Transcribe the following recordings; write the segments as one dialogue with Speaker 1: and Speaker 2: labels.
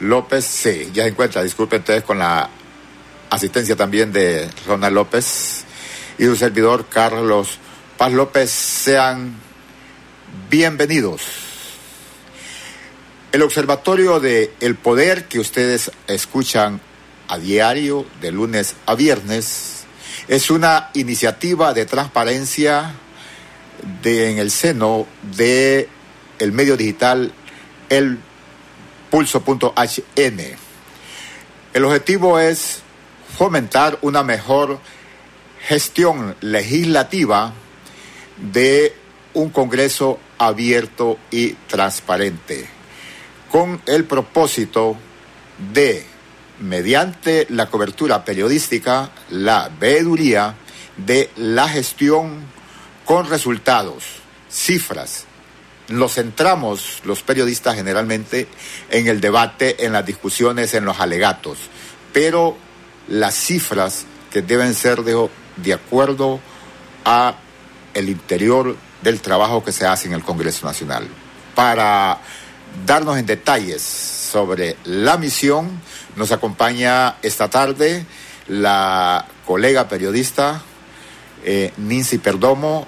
Speaker 1: López, sí, ya se encuentra. Disculpen ustedes con la asistencia también de Ronald López y su servidor Carlos Paz López. Sean bienvenidos. El Observatorio de El Poder que ustedes escuchan a diario de lunes a viernes es una iniciativa de transparencia de, en el seno de el medio digital El Pulso.hn. El objetivo es fomentar una mejor gestión legislativa de un Congreso abierto y transparente, con el propósito de, mediante la cobertura periodística, la veeduría de la gestión con resultados, cifras. Nos centramos los periodistas generalmente en el debate, en las discusiones, en los alegatos, pero las cifras que deben ser de, acuerdo a el interior del trabajo que se hace en el Congreso Nacional. Para darnos en detalles sobre la misión, nos acompaña esta tarde la colega periodista eh, Perdomo,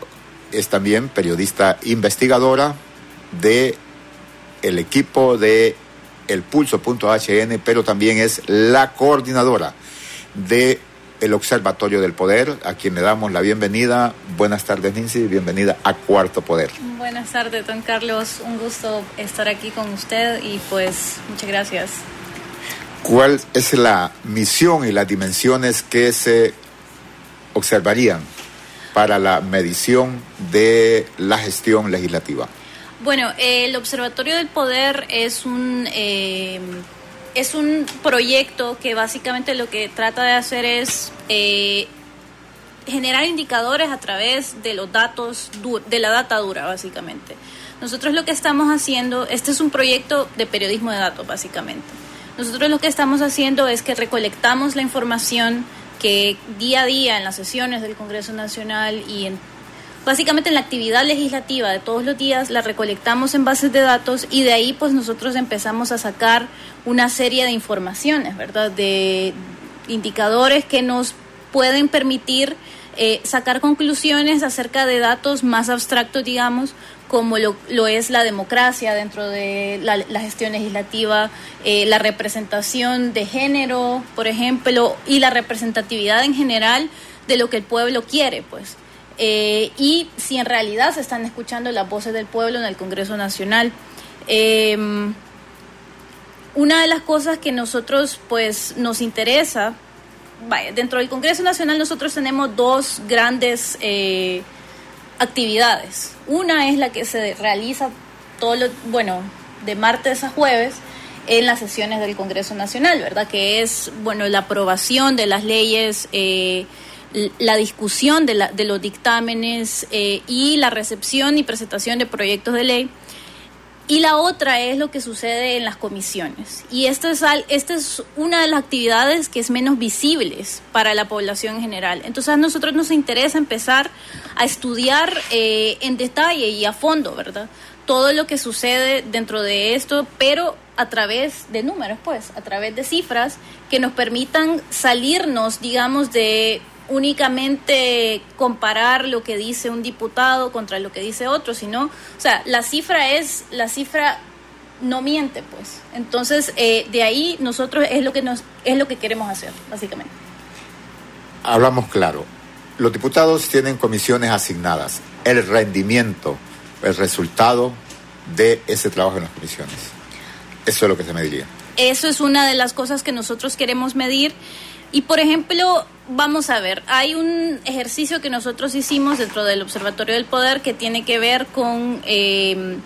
Speaker 1: es también periodista investigadora de el equipo de el pulso.hn, pero también es la coordinadora de el Observatorio del Poder, a quien le damos la bienvenida. Buenas tardes, Nancy, bienvenida a Cuarto Poder.
Speaker 2: Buenas tardes, don Carlos. Un gusto estar aquí con usted y pues muchas gracias.
Speaker 1: ¿Cuál es la misión y las dimensiones que se observarían para la medición de la gestión legislativa?
Speaker 2: Bueno, el Observatorio del Poder es un... Eh, es un proyecto que básicamente lo que trata de hacer es eh, generar indicadores a través de los datos, de la data dura, básicamente. Nosotros lo que estamos haciendo, este es un proyecto de periodismo de datos, básicamente. Nosotros lo que estamos haciendo es que recolectamos la información que día a día en las sesiones del Congreso Nacional y en básicamente en la actividad legislativa de todos los días la recolectamos en bases de datos y de ahí pues nosotros empezamos a sacar una serie de informaciones, ¿verdad? De indicadores que nos pueden permitir eh, sacar conclusiones acerca de datos más abstractos, digamos, como lo, es la democracia dentro de la, gestión legislativa, eh, la representación de género, por ejemplo, y la representatividad en general de lo que el pueblo quiere, pues. Eh, y si en realidad se están escuchando las voces del pueblo en el Congreso Nacional. Em, una de las cosas que nosotros pues nos interesa, dentro del Congreso Nacional nosotros tenemos dos grandes eh, actividades. Una es la que se realiza todo lo, bueno, de martes a jueves en las sesiones del Congreso Nacional, ¿verdad? Que es, bueno, la aprobación de las leyes eh, la discusión de, la, de los dictámenes eh, y la recepción y presentación de proyectos de ley. Y la otra es lo que sucede en las comisiones. Y esta es, esta es una de las actividades que es menos visibles para la población en general. Entonces a nosotros nos interesa empezar a estudiar eh, en detalle y a fondo, ¿verdad? Todo lo que sucede dentro de esto, pero a través de números, pues, a través de cifras que nos permitan salirnos, digamos, de únicamente comparar lo que dice un diputado contra lo que dice otro, sino, o sea, la cifra es, la cifra no miente, pues. Entonces, eh, de ahí nosotros es lo que nos, es lo que queremos hacer, básicamente.
Speaker 1: Hablamos claro. Los diputados tienen comisiones asignadas. El rendimiento, el resultado de ese trabajo en las comisiones. Eso es lo que se mediría.
Speaker 2: Eso es una de las cosas que nosotros queremos medir. Y por ejemplo, vamos a ver, hay un ejercicio que nosotros hicimos dentro del Observatorio del Poder que tiene que ver con em,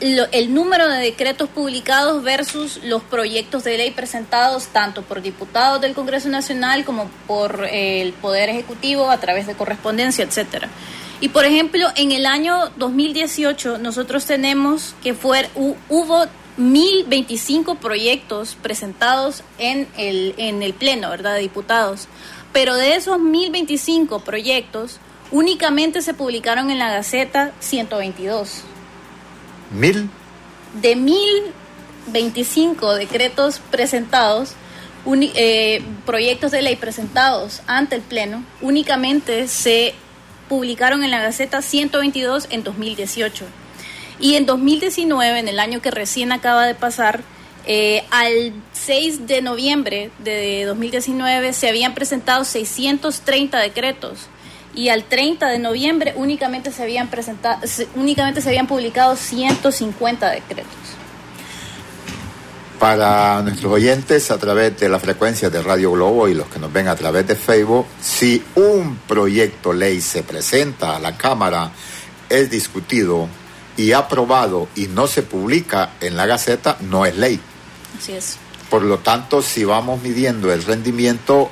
Speaker 2: el número de decretos publicados versus los proyectos de ley presentados tanto por diputados del Congreso Nacional como por el Poder Ejecutivo a través de correspondencia, etcétera. Y por ejemplo, en el año 2018 nosotros tenemos que fue, hubo 1.025 proyectos presentados en el, en el Pleno, ¿verdad?, de diputados. Pero de esos 1.025 proyectos, únicamente se publicaron en la Gaceta 122.
Speaker 1: ¿Mil?
Speaker 2: De mil 25 decretos presentados, eh, proyectos de ley presentados ante el Pleno, únicamente se publicaron en la Gaceta 122 en 2018. Y en 2019, en el año que recién acaba de pasar, eh, al 6 de noviembre de 2019 se habían presentado 630 decretos y al 30 de noviembre únicamente se habían presentado únicamente se habían publicado 150 decretos.
Speaker 1: Para nuestros oyentes a través de la frecuencia de Radio Globo y los que nos ven a través de Facebook, si un proyecto ley se presenta a la Cámara, es discutido y aprobado y no se publica en la Gaceta, no es ley.
Speaker 2: Así es.
Speaker 1: Por lo tanto, si vamos midiendo el rendimiento,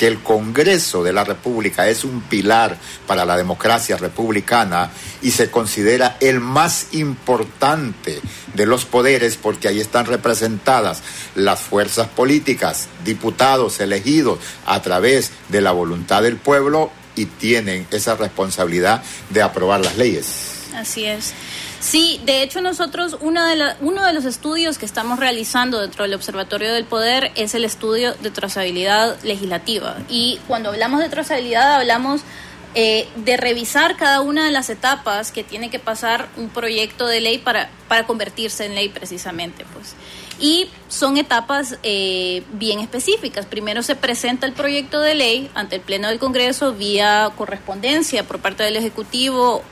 Speaker 1: que el Congreso de la República es un pilar para la democracia republicana y se considera el más importante de los poderes porque ahí están representadas las fuerzas políticas, diputados elegidos a través de la voluntad del pueblo y tienen esa responsabilidad de aprobar las leyes.
Speaker 2: Así es. Sí, de hecho nosotros uno de, uno de los estudios que estamos realizando dentro del Observatorio del Poder es el estudio de trazabilidad legislativa. Y cuando hablamos de trazabilidad hablamos eh, de revisar cada una de las etapas que tiene que pasar un proyecto de ley para, para convertirse en ley precisamente. pues Y son etapas eh, bien específicas. Primero se presenta el proyecto de ley ante el Pleno del Congreso vía correspondencia por parte del Ejecutivo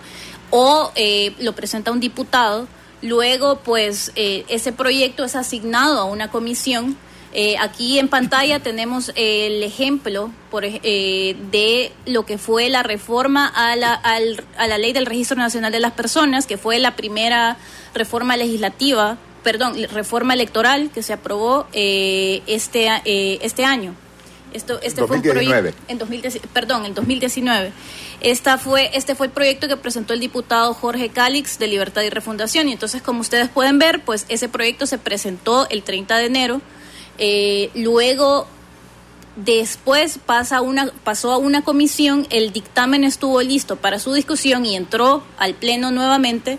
Speaker 2: o eh, lo presenta un diputado, luego pues eh, ese proyecto es asignado a una comisión. Eh, aquí en pantalla tenemos el ejemplo por, de lo que fue la reforma a la, a la ley del Registro Nacional de las Personas, que fue la primera reforma legislativa, perdón, reforma electoral que se aprobó este, este año. Esto, este fue un proyecto en 2010, perdón, en 2019. Esta fue, este fue el proyecto que presentó el diputado Jorge Calix de Libertad y Refundación. Y entonces, como ustedes pueden ver, pues ese proyecto se presentó el 30 de enero. Eh, luego, después pasa una, pasó a una comisión, el dictamen estuvo listo para su discusión y entró al Pleno nuevamente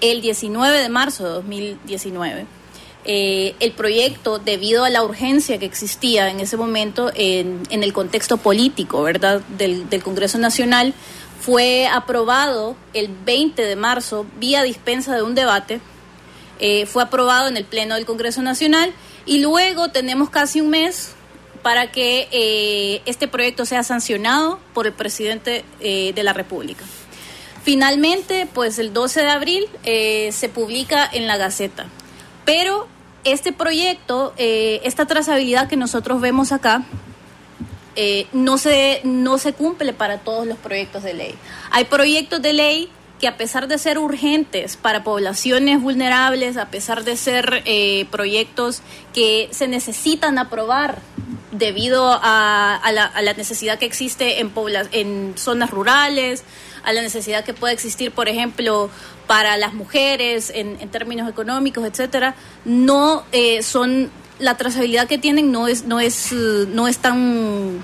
Speaker 2: el 19 de marzo de 2019. Eh, el proyecto, debido a la urgencia que existía en ese momento en, el contexto político, ¿verdad?, del, Congreso Nacional, fue aprobado el 20 de marzo vía dispensa de un debate, eh, fue aprobado en el Pleno del Congreso Nacional y luego tenemos casi un mes para que eh, este proyecto sea sancionado por el presidente de la República. Finalmente, pues el 12 de abril se publica en la Gaceta. Pero este proyecto, eh, esta trazabilidad que nosotros vemos acá, eh, no, se, no se cumple para todos los proyectos de ley. Hay proyectos de ley que a pesar de ser urgentes para poblaciones vulnerables, a pesar de ser eh, proyectos que se necesitan aprobar debido a, la, necesidad que existe en, en zonas rurales, a la necesidad que puede existir, por ejemplo, para las mujeres en, términos económicos, etcétera, no eh, son la trazabilidad que tienen no es no es no es tan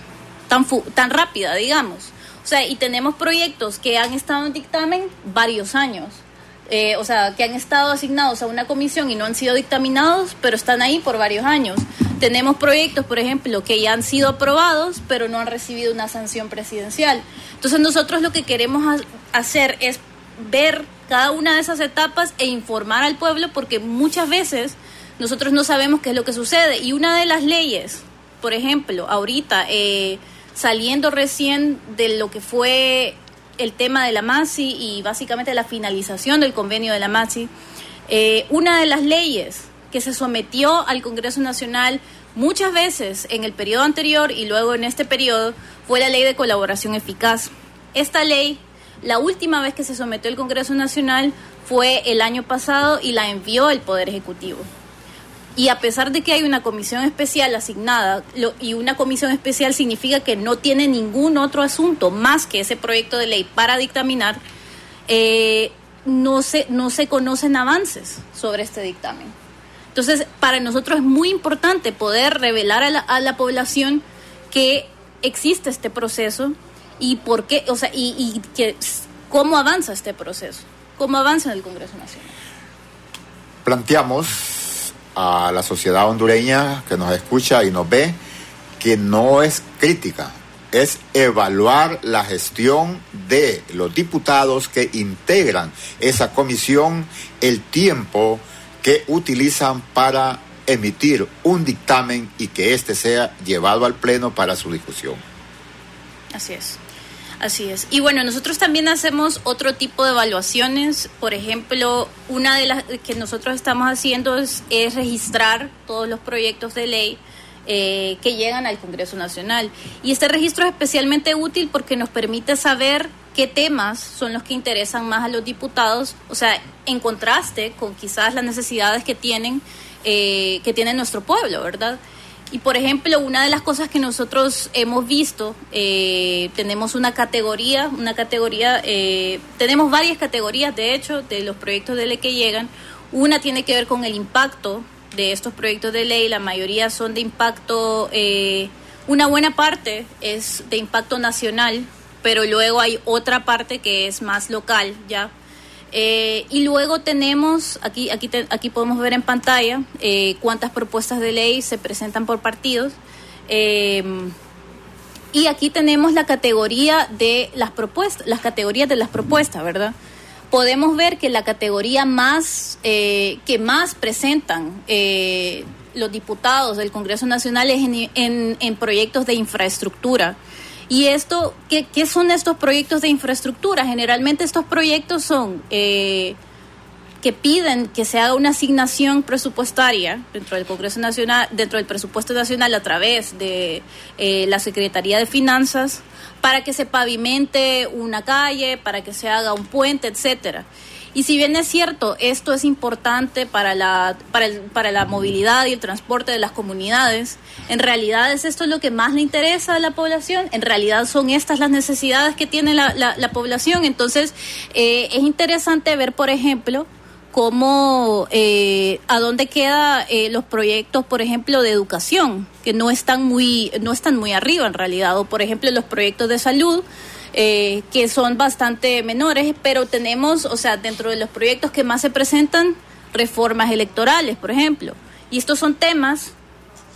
Speaker 2: tan tan rápida, digamos. O sea, y tenemos proyectos que han estado en dictamen varios años. Eh, o sea, que han estado asignados a una comisión y no han sido dictaminados, pero están ahí por varios años. Tenemos proyectos, por ejemplo, que ya han sido aprobados, pero no han recibido una sanción presidencial. Entonces nosotros lo que queremos hacer es ver cada una de esas etapas e informar al pueblo porque muchas veces nosotros no sabemos qué es lo que sucede. Y una de las leyes, por ejemplo, ahorita, eh, saliendo recién de lo que fue el tema de la MASI y básicamente la finalización del convenio de la MASI, eh, una de las leyes que se sometió al Congreso Nacional muchas veces en el periodo anterior y luego en este periodo fue la ley de colaboración eficaz. Esta ley, la última vez que se sometió al Congreso Nacional fue el año pasado y la envió el Poder Ejecutivo. Y a pesar de que hay una comisión especial asignada, y una comisión especial significa que no tiene ningún otro asunto más que ese proyecto de ley para dictaminar, eh, no, se, no se conocen avances sobre este dictamen. Entonces, para nosotros es muy importante poder revelar a la, a la población que existe este proceso y por qué, o sea, y, y que, cómo avanza este proceso, cómo avanza en el Congreso Nacional.
Speaker 1: Planteamos a la sociedad hondureña que nos escucha y nos ve que no es crítica, es evaluar la gestión de los diputados que integran esa comisión, el tiempo que utilizan para emitir un dictamen y que éste sea llevado al Pleno para su discusión.
Speaker 2: Así es. Así es. Y bueno, nosotros también hacemos otro tipo de evaluaciones. Por ejemplo, una de las que nosotros estamos haciendo es, registrar todos los proyectos de ley eh, que llegan al Congreso Nacional. Y este registro es especialmente útil porque nos permite saber qué temas son los que interesan más a los diputados, o sea, en contraste con quizás las necesidades que tienen, eh, que tiene nuestro pueblo, ¿verdad? Y por ejemplo, una de las cosas que nosotros hemos visto, eh, tenemos una categoría, una categoría, eh, tenemos varias categorías de hecho de los proyectos de ley que llegan. Una tiene que ver con el impacto de estos proyectos de ley, la mayoría son de impacto, eh, una buena parte es de impacto nacional, pero luego hay otra parte que es más local, ya eh, y luego tenemos, aquí, aquí, aquí podemos ver en pantalla eh, cuántas propuestas de ley se presentan por partidos. Em, y aquí tenemos la categoría de las propuestas, las categorías de las propuestas, ¿verdad? Podemos ver que la categoría más eh, que más presentan los diputados del Congreso Nacional es en, en proyectos de infraestructura. ¿Y esto, qué, qué son estos proyectos de infraestructura? Generalmente estos proyectos son eh, que piden que se haga una asignación presupuestaria dentro del Congreso Nacional, dentro del presupuesto nacional a través de eh, la Secretaría de Finanzas para que se pavimente una calle, para que se haga un puente, etcétera. Y si bien es cierto, esto es importante para la, para, para la movilidad y el transporte de las comunidades, en realidad es esto lo que más le interesa a la población, en realidad son estas las necesidades que tiene la, la, población. Entonces, eh, es interesante ver, por ejemplo, cómo, eh, a dónde quedan eh, los proyectos, por ejemplo, de educación, que no están muy, no están muy arriba en realidad, o por ejemplo los proyectos de salud, eh, que son bastante menores, pero tenemos, o sea, dentro de los proyectos que más se presentan, reformas electorales, por ejemplo. Y estos son temas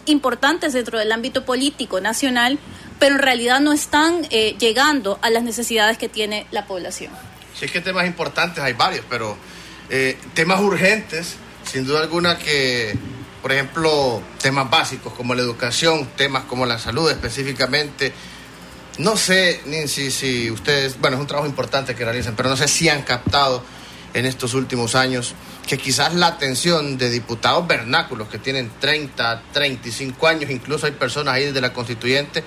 Speaker 2: importantes dentro del ámbito político nacional, pero en realidad no están eh, llegando a las necesidades que tiene la población.
Speaker 3: Sí, es que temas importantes hay varios, pero eh, temas urgentes, sin duda alguna que, por ejemplo, temas básicos como la educación, temas como la salud específicamente, no sé, Nancy, si ustedes, bueno, es un trabajo importante que realizan, pero no sé si han captado en estos últimos años que quizás la atención de diputados vernáculos que tienen 30, 35 años, incluso hay personas ahí desde la constituyente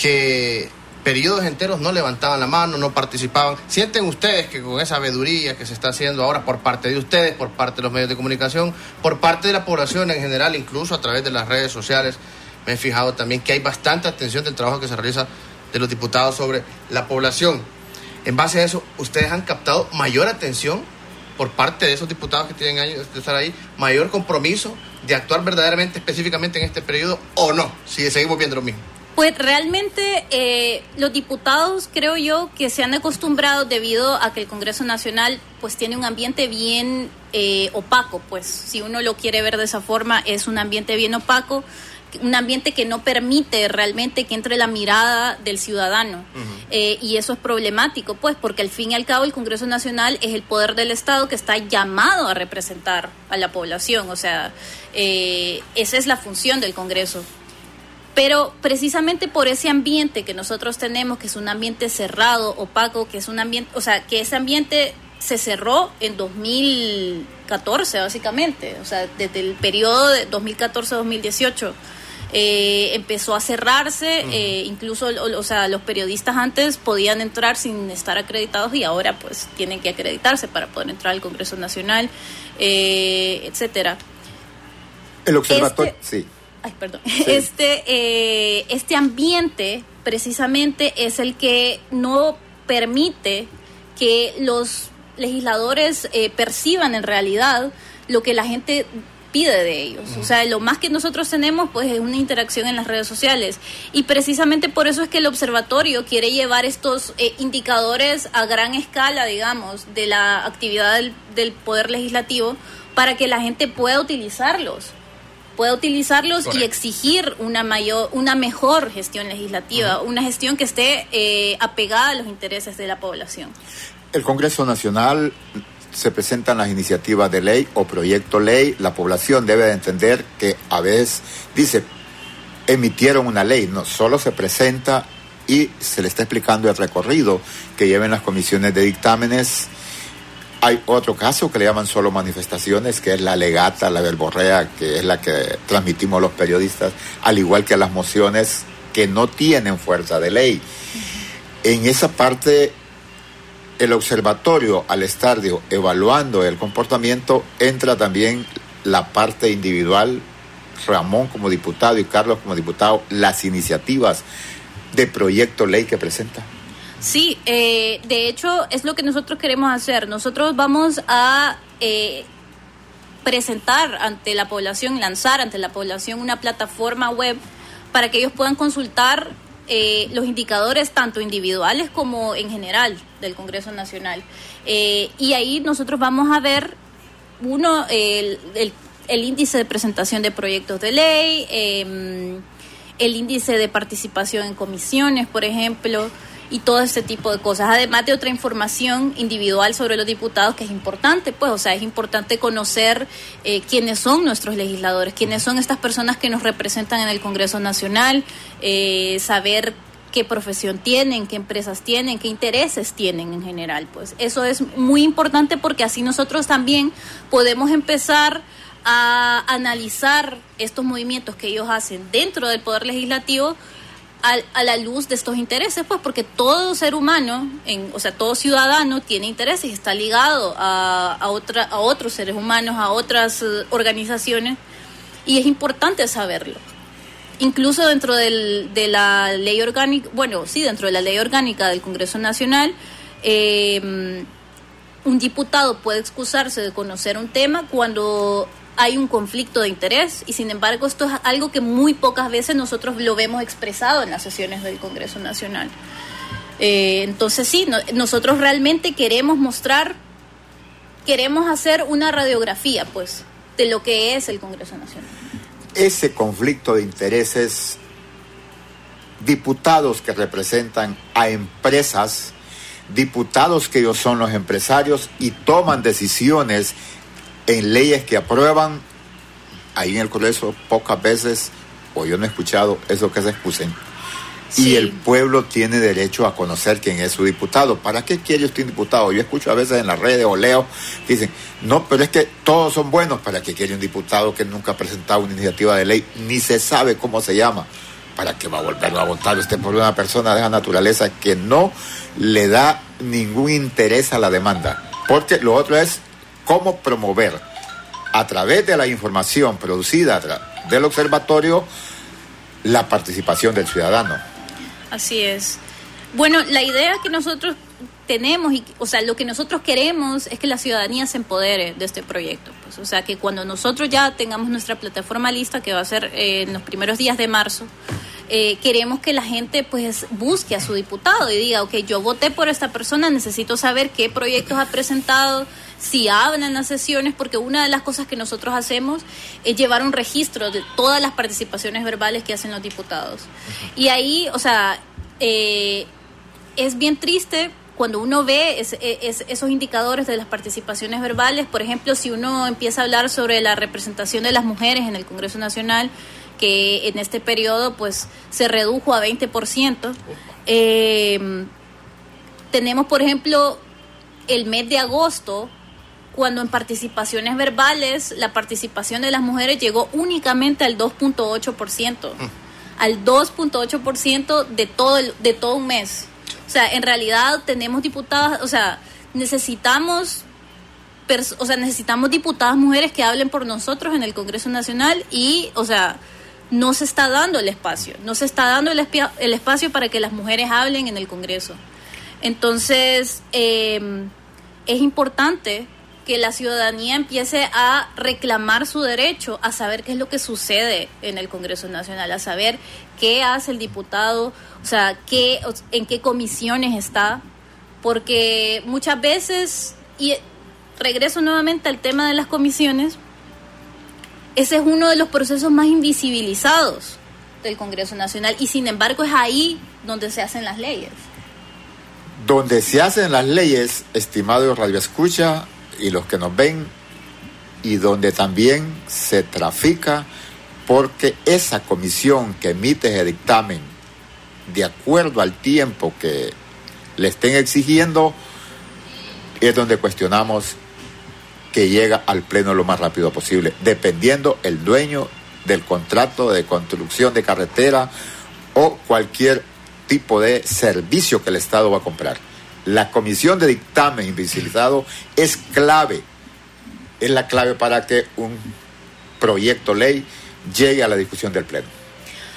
Speaker 3: que periodos enteros no levantaban la mano, no participaban. ¿Sienten ustedes que con esa veeduría que se está haciendo ahora por parte de ustedes, por parte de los medios de comunicación, por parte de la población en general, incluso a través de las redes sociales, me he fijado también que hay bastante atención del trabajo que se realiza de los diputados sobre la población. En base a eso, ¿ustedes han captado mayor atención por parte de esos diputados que tienen años de estar ahí, mayor compromiso de actuar verdaderamente específicamente en este periodo o no, si seguimos viendo lo mismo?
Speaker 2: Pues realmente eh, los diputados creo yo que se han acostumbrado debido a que el Congreso Nacional pues tiene un ambiente bien eh, opaco, pues si uno lo quiere ver de esa forma es un ambiente bien opaco un ambiente que no permite realmente que entre la mirada del ciudadano. Eh, y eso es problemático, pues, porque al fin y al cabo el Congreso Nacional es el poder del Estado que está llamado a representar a la población. O sea, eh, esa es la función del Congreso. Pero precisamente por ese ambiente que nosotros tenemos, que es un ambiente cerrado, opaco, que es un ambiente, o sea, que ese ambiente se cerró en 2014, básicamente, o sea, desde el periodo de 2014-2018 eh, empezó a cerrarse, eh, incluso o, sea, los periodistas antes podían entrar sin estar acreditados y ahora pues tienen que acreditarse para poder entrar al Congreso Nacional, eh, etcétera.
Speaker 1: El observatorio, este, sí.
Speaker 2: Ay, perdón. Este, eh, este ambiente precisamente es el que no permite que los legisladores perciban en realidad lo que la gente pide de ellos. O sea, lo más que nosotros tenemos pues es una interacción en las redes sociales. Y precisamente por eso es que el observatorio quiere llevar estos eh, indicadores a gran escala, digamos, de la actividad del, del, Poder Legislativo para que la gente pueda utilizarlos pueda utilizarlos y exigir una mayor una mejor gestión legislativa una gestión que esté eh, apegada a los intereses de la población
Speaker 1: el Congreso Nacional se presentan las iniciativas de ley o proyecto ley, la población debe de entender que a veces dice, emitieron una ley, no solo se presenta y se le está explicando el recorrido que lleven las comisiones de dictámenes. Hay otro caso que le llaman solo manifestaciones, que es la legata, la verborrea, que es la que transmitimos los periodistas, al igual que las mociones que no tienen fuerza de ley. En esa parte el observatorio, al estar evaluando el comportamiento, entra también la parte individual, Ramón como diputado y Carlos como diputado, las iniciativas de proyecto ley que presenta.
Speaker 2: Sí, eh, de hecho es lo que nosotros queremos hacer. Nosotros vamos a eh, presentar ante la población, lanzar ante la población una plataforma web para que ellos puedan consultar eh, los indicadores tanto individuales como en general del Congreso Nacional. Eh, y ahí nosotros vamos a ver, uno, el, el, índice de presentación de proyectos de ley, em, el índice de participación en comisiones, por ejemplo, y todo este tipo de cosas, además de otra información individual sobre los diputados que es importante, pues, o sea, es importante conocer eh, quiénes son nuestros legisladores, quiénes son estas personas que nos representan en el Congreso Nacional, eh, saber qué profesión tienen, qué empresas tienen, qué intereses tienen en general, pues eso es muy importante porque así nosotros también podemos empezar a analizar estos movimientos que ellos hacen dentro del Poder Legislativo a, la luz de estos intereses, pues porque todo ser humano, en, o sea, todo ciudadano tiene intereses y está ligado a, a, otra, a otros seres humanos, a otras eh, organizaciones, y es importante saberlo. Incluso dentro del, de la ley orgánica, bueno, sí, dentro de la ley orgánica del Congreso Nacional, eh, un diputado puede excusarse de conocer un tema cuando hay un conflicto de interés y sin embargo esto es algo que muy pocas veces nosotros lo vemos expresado en las sesiones del Congreso Nacional. Eh, entonces sí, nosotros realmente queremos mostrar, queremos hacer una radiografía pues de lo que es el Congreso Nacional.
Speaker 1: Ese conflicto de intereses, diputados que representan a empresas, diputados que ellos son los empresarios y toman decisiones en leyes que aprueban, ahí en el Congreso pocas veces, o yo no he escuchado, eso que se excusen. Y el pueblo tiene derecho a conocer quién es su diputado. ¿Para qué quiere usted un diputado? Yo escucho a veces en las redes o leo dicen, no, pero es que todos son buenos. ¿Para qué quiere un diputado que nunca ha presentado una iniciativa de ley? Ni se sabe cómo se llama. ¿Para qué va a volver a votar usted por una persona de esa naturaleza que no le da ningún interés a la demanda? Porque lo otro es cómo promover a través de la información producida del observatorio la participación del ciudadano.
Speaker 2: Así es. Bueno, la idea que nosotros tenemos, y, o sea, lo que nosotros queremos es que la ciudadanía se empodere de este proyecto. Pues, o sea, que cuando nosotros ya tengamos nuestra plataforma lista, que va a ser eh, en los primeros días de marzo, eh, queremos que la gente pues busque a su diputado y diga, ok, yo voté por esta persona, necesito saber qué proyectos ha presentado, si hablan las sesiones, porque una de las cosas que nosotros hacemos es llevar un registro de todas las participaciones verbales que hacen los diputados. Y ahí, o sea, eh, es bien triste cuando uno ve esos indicadores de las participaciones verbales, por ejemplo, si uno empieza a hablar sobre la representación de las mujeres en el Congreso Nacional, que en este periodo pues se redujo a 20%. Eh, tenemos, por ejemplo, el mes de agosto, cuando en participaciones verbales la participación de las mujeres llegó únicamente al 2.8%, mm. al 2.8% de todo, de todo un mes. O sea, en realidad tenemos diputadas, o sea, necesitamos o sea, necesitamos diputadas mujeres que hablen por nosotros en el Congreso Nacional y, o sea, no se está dando el espacio, no se está dando el, el espacio para que las mujeres hablen en el Congreso. Entonces, em, es importante que la ciudadanía empiece a reclamar su derecho a saber qué es lo que sucede en el Congreso Nacional, a saber qué hace el diputado, o sea, qué, en qué comisiones está, porque muchas veces, y regreso nuevamente al tema de las comisiones, ese es uno de los procesos más invisibilizados del Congreso Nacional y sin embargo es ahí donde se hacen las leyes.
Speaker 1: Donde se hacen las leyes, estimado Radio Escucha y los que nos ven, y donde también se trafica porque esa comisión que emite ese dictamen de acuerdo al tiempo que le estén exigiendo, es donde cuestionamos que llega al pleno lo más rápido posible, dependiendo el dueño del contrato de construcción de carretera o cualquier tipo de servicio que el Estado va a comprar. La comisión de dictamen invisibilizado es clave, es la clave para que un proyecto ley llegue a la discusión del Pleno.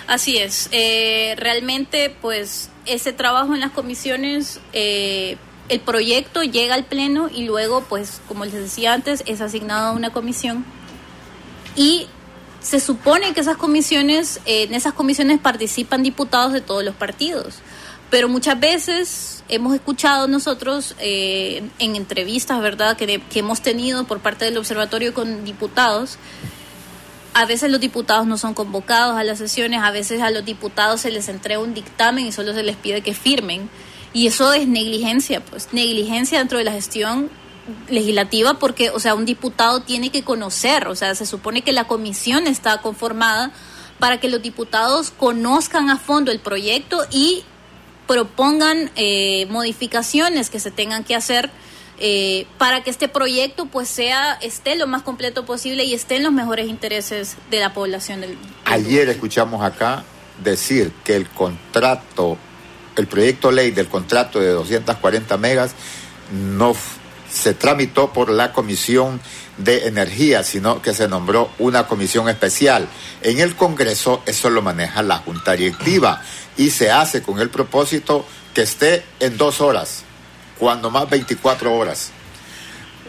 Speaker 2: Así es, eh, realmente pues ese trabajo en las comisiones, eh, el proyecto llega al Pleno y luego pues como les decía antes es asignado a una comisión. Y se supone que esas comisiones, en esas comisiones participan diputados de todos los partidos, pero muchas veces hemos escuchado nosotros eh, en entrevistas, ¿verdad?, que, que hemos tenido por parte del observatorio con diputados, a veces los diputados no son convocados a las sesiones, a veces a los diputados se les entrega un dictamen y solo se les pide que firmen. Y eso es negligencia, pues negligencia dentro de la gestión legislativa porque, o sea, un diputado tiene que conocer, o sea, se supone que la comisión está conformada para que los diputados conozcan a fondo el proyecto y propongan eh, modificaciones que se tengan que hacer eh, para que este proyecto pues sea esté lo más completo posible y esté en los mejores intereses de la población del,
Speaker 1: Ayer escuchamos acá decir que el contrato, el proyecto ley del contrato de 240 megas no se tramitó por la Comisión de Energía, sino que se nombró una comisión especial. En el Congreso eso lo maneja la Junta Directiva y se hace con el propósito que esté en dos horas, cuando más 24 horas.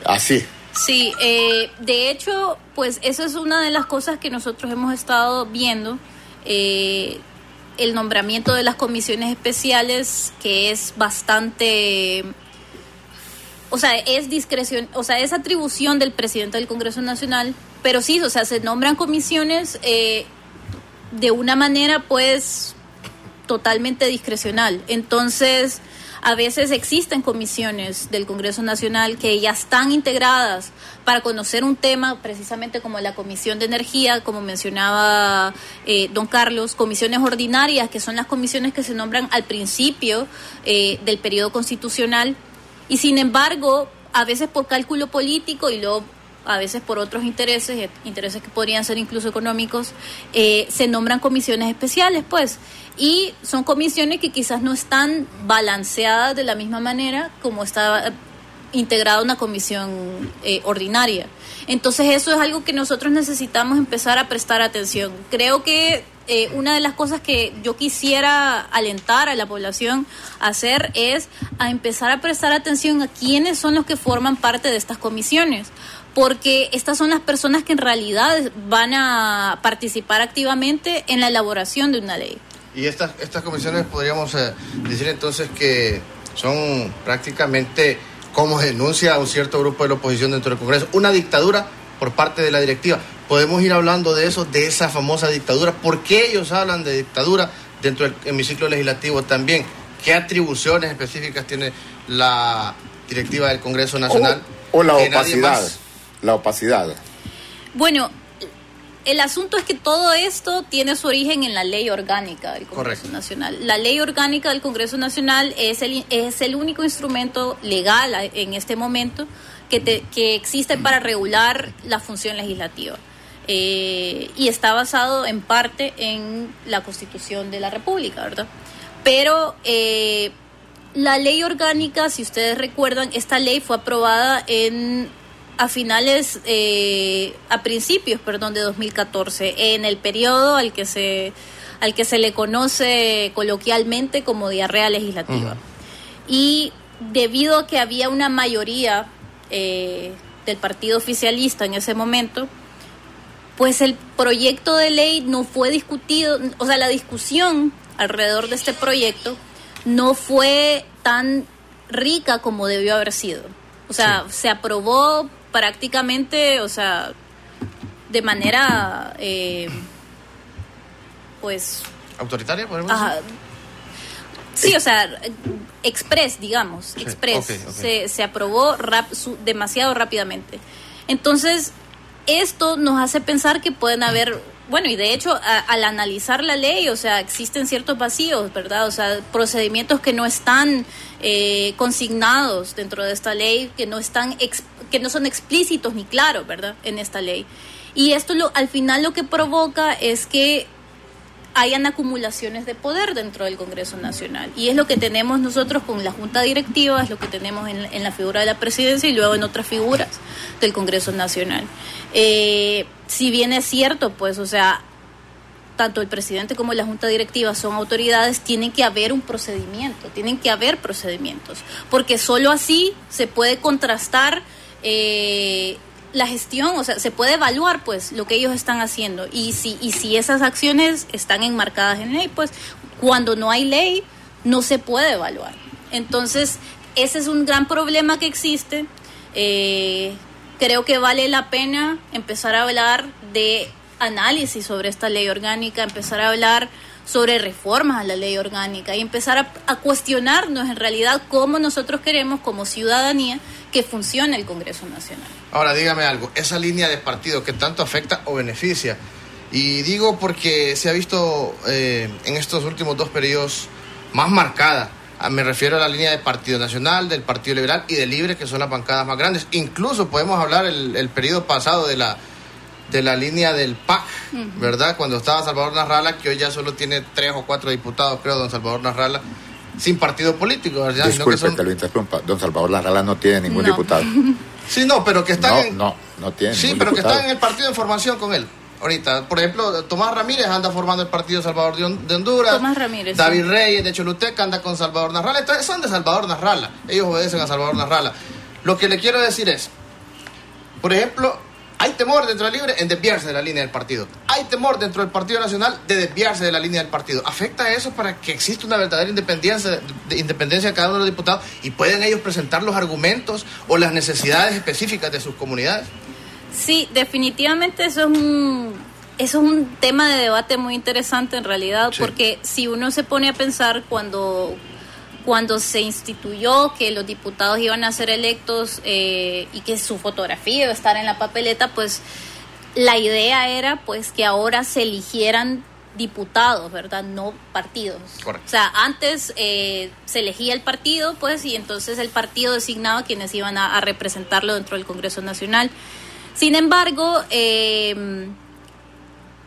Speaker 1: Así.
Speaker 2: Sí, eh, de hecho, pues eso es una de las cosas que nosotros hemos estado viendo. Eh, el nombramiento de las comisiones especiales, que es bastante o sea, es discreción, o sea, es atribución del presidente del Congreso Nacional, pero sí, o sea, se nombran comisiones eh, de una manera, pues, totalmente discrecional. Entonces, a veces existen comisiones del Congreso Nacional que ya están integradas para conocer un tema, precisamente como la Comisión de Energía, como mencionaba eh, don Carlos, comisiones ordinarias, que son las comisiones que se nombran al principio eh, del periodo constitucional y sin embargo, a veces por cálculo político y luego a veces por otros intereses, intereses que podrían ser incluso económicos, eh, se nombran comisiones especiales, pues. Y son comisiones que quizás no están balanceadas de la misma manera como está integrada una comisión eh, ordinaria. Entonces eso es algo que nosotros necesitamos empezar a prestar atención. Creo que eh, una de las cosas que yo quisiera alentar a la población a hacer es a empezar a prestar atención a quiénes son los que forman parte de estas comisiones, porque estas son las personas que en realidad van a participar activamente en la elaboración de una ley.
Speaker 3: Y estas, estas comisiones podríamos eh, decir entonces que son prácticamente como denuncia a un cierto grupo de la oposición dentro del Congreso, una dictadura por parte de la directiva podemos ir hablando de eso, de esa famosa dictadura. ¿Por qué ellos hablan de dictadura dentro del hemiciclo legislativo también? ¿Qué atribuciones específicas tiene la directiva del Congreso Nacional?
Speaker 1: O, la opacidad. La opacidad.
Speaker 2: Bueno, el asunto es que todo esto tiene su origen en la ley orgánica del Congreso Nacional. La ley orgánica del Congreso Nacional es el, es el único instrumento legal en este momento que, que existe para regular la función legislativa. Eh, y está basado en parte en la Constitución de la República, ¿verdad? Pero eh, la ley orgánica, si ustedes recuerdan, esta ley fue aprobada en a finales, eh, a principios, perdón, de 2014, en el periodo al que se al que se le conoce coloquialmente como diarrea legislativa. Y debido a que había una mayoría del partido oficialista en ese momento, pues el proyecto de ley no fue discutido, o sea, la discusión alrededor de este proyecto no fue tan rica como debió haber sido. O sea, se aprobó prácticamente, o sea, de manera, eh, pues...
Speaker 3: ¿Autoritaria, podemos
Speaker 2: Sí, o sea, express, digamos, express. Se, se, aprobó demasiado rápidamente. Entonces, esto nos hace pensar que pueden haber, bueno, y de hecho, al analizar la ley, o sea, existen ciertos vacíos, ¿verdad? O sea, procedimientos que no están eh, consignados dentro de esta ley, que no están, que no son explícitos ni claros, ¿verdad? En esta ley. Y esto lo, al final lo que provoca es que hayan acumulaciones de poder dentro del Congreso Nacional. Y es lo que tenemos nosotros con la Junta Directiva, es lo que tenemos en, la figura de la presidencia y luego en otras figuras del Congreso Nacional. Eh, si bien es cierto, pues, o sea, tanto el presidente como la Junta Directiva son autoridades, tienen que haber un procedimiento, tienen que haber procedimientos, porque solo así se puede contrastar eh, la gestión, o sea, se puede evaluar pues lo que ellos están haciendo y si y si esas acciones están enmarcadas en ley, pues cuando no hay ley no se puede evaluar. Entonces, ese es un gran problema que existe. Eh, creo que vale la pena empezar a hablar de análisis sobre esta ley orgánica, empezar a hablar sobre reformas a la ley orgánica y empezar a, a, cuestionarnos en realidad cómo nosotros queremos como ciudadanía que funcione el Congreso Nacional.
Speaker 3: Ahora dígame algo, esa línea de partido que tanto afecta o beneficia, y digo porque se ha visto eh, en estos últimos dos periodos más marcada, ah, me refiero a la línea de Partido Nacional, del Partido Liberal y de Libre, que son las bancadas más grandes. Incluso podemos hablar el, el periodo pasado de la de la línea del PAC, ¿verdad? Cuando estaba Salvador Narrala, que hoy ya solo tiene tres o cuatro diputados, creo, don Salvador Narrala, sin partido político, ¿verdad?
Speaker 1: Disculpe que, lo interrumpa, don Salvador Narrala no tiene ningún diputado.
Speaker 3: Sí, no, pero que están
Speaker 1: no,
Speaker 3: en...
Speaker 1: No, no tiene
Speaker 3: Sí, pero que están en el partido en formación con él. Ahorita, por ejemplo, Tomás Ramírez anda formando el Partido Salvador de Honduras.
Speaker 2: Tomás Ramírez.
Speaker 3: David Reyes de Choluteca anda con Salvador Narrala. Entonces son de Salvador Narrala. Ellos obedecen a Salvador Narrala. Lo que le quiero decir es, por ejemplo, hay temor dentro del Libre en desviarse de la línea del partido. Hay temor dentro del Partido Nacional de desviarse de la línea del partido. ¿Afecta eso para que exista una verdadera independencia de, independencia de cada uno de los diputados y puedan ellos presentar los argumentos o las necesidades específicas de sus comunidades?
Speaker 2: Sí, definitivamente eso es un, eso es un tema de debate muy interesante en realidad, porque si uno se pone a pensar cuando cuando se instituyó que los diputados iban a ser electos eh, y que su fotografía iba a estar en la papeleta, pues la idea era pues que ahora se eligieran diputados, ¿verdad? No partidos. O sea, antes eh, se elegía el partido, pues, y entonces el partido designaba quienes iban a, representarlo dentro del Congreso Nacional. Sin embargo, eh,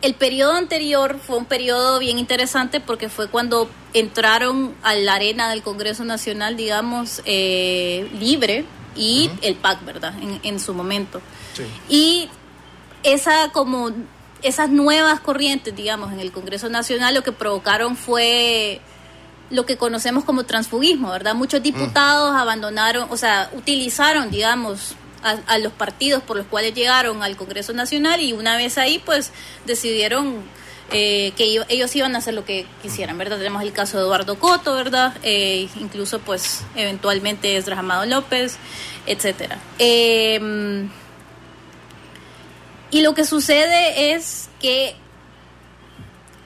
Speaker 2: el periodo anterior fue un periodo bien interesante porque fue cuando entraron a la arena del Congreso Nacional, digamos, eh, libre y el PAC, ¿verdad? En, su momento. Y esa como esas nuevas corrientes, digamos, en el Congreso Nacional lo que provocaron fue lo que conocemos como transfugismo, ¿verdad? Muchos diputados abandonaron, o sea, utilizaron, digamos, a, los partidos por los cuales llegaron al Congreso Nacional y una vez ahí pues decidieron eh, que ellos iban a hacer lo que quisieran, ¿verdad? Tenemos el caso de Eduardo Coto, ¿verdad? Eh, incluso pues eventualmente Esdras Amado López, etcétera. Em, y lo que sucede es que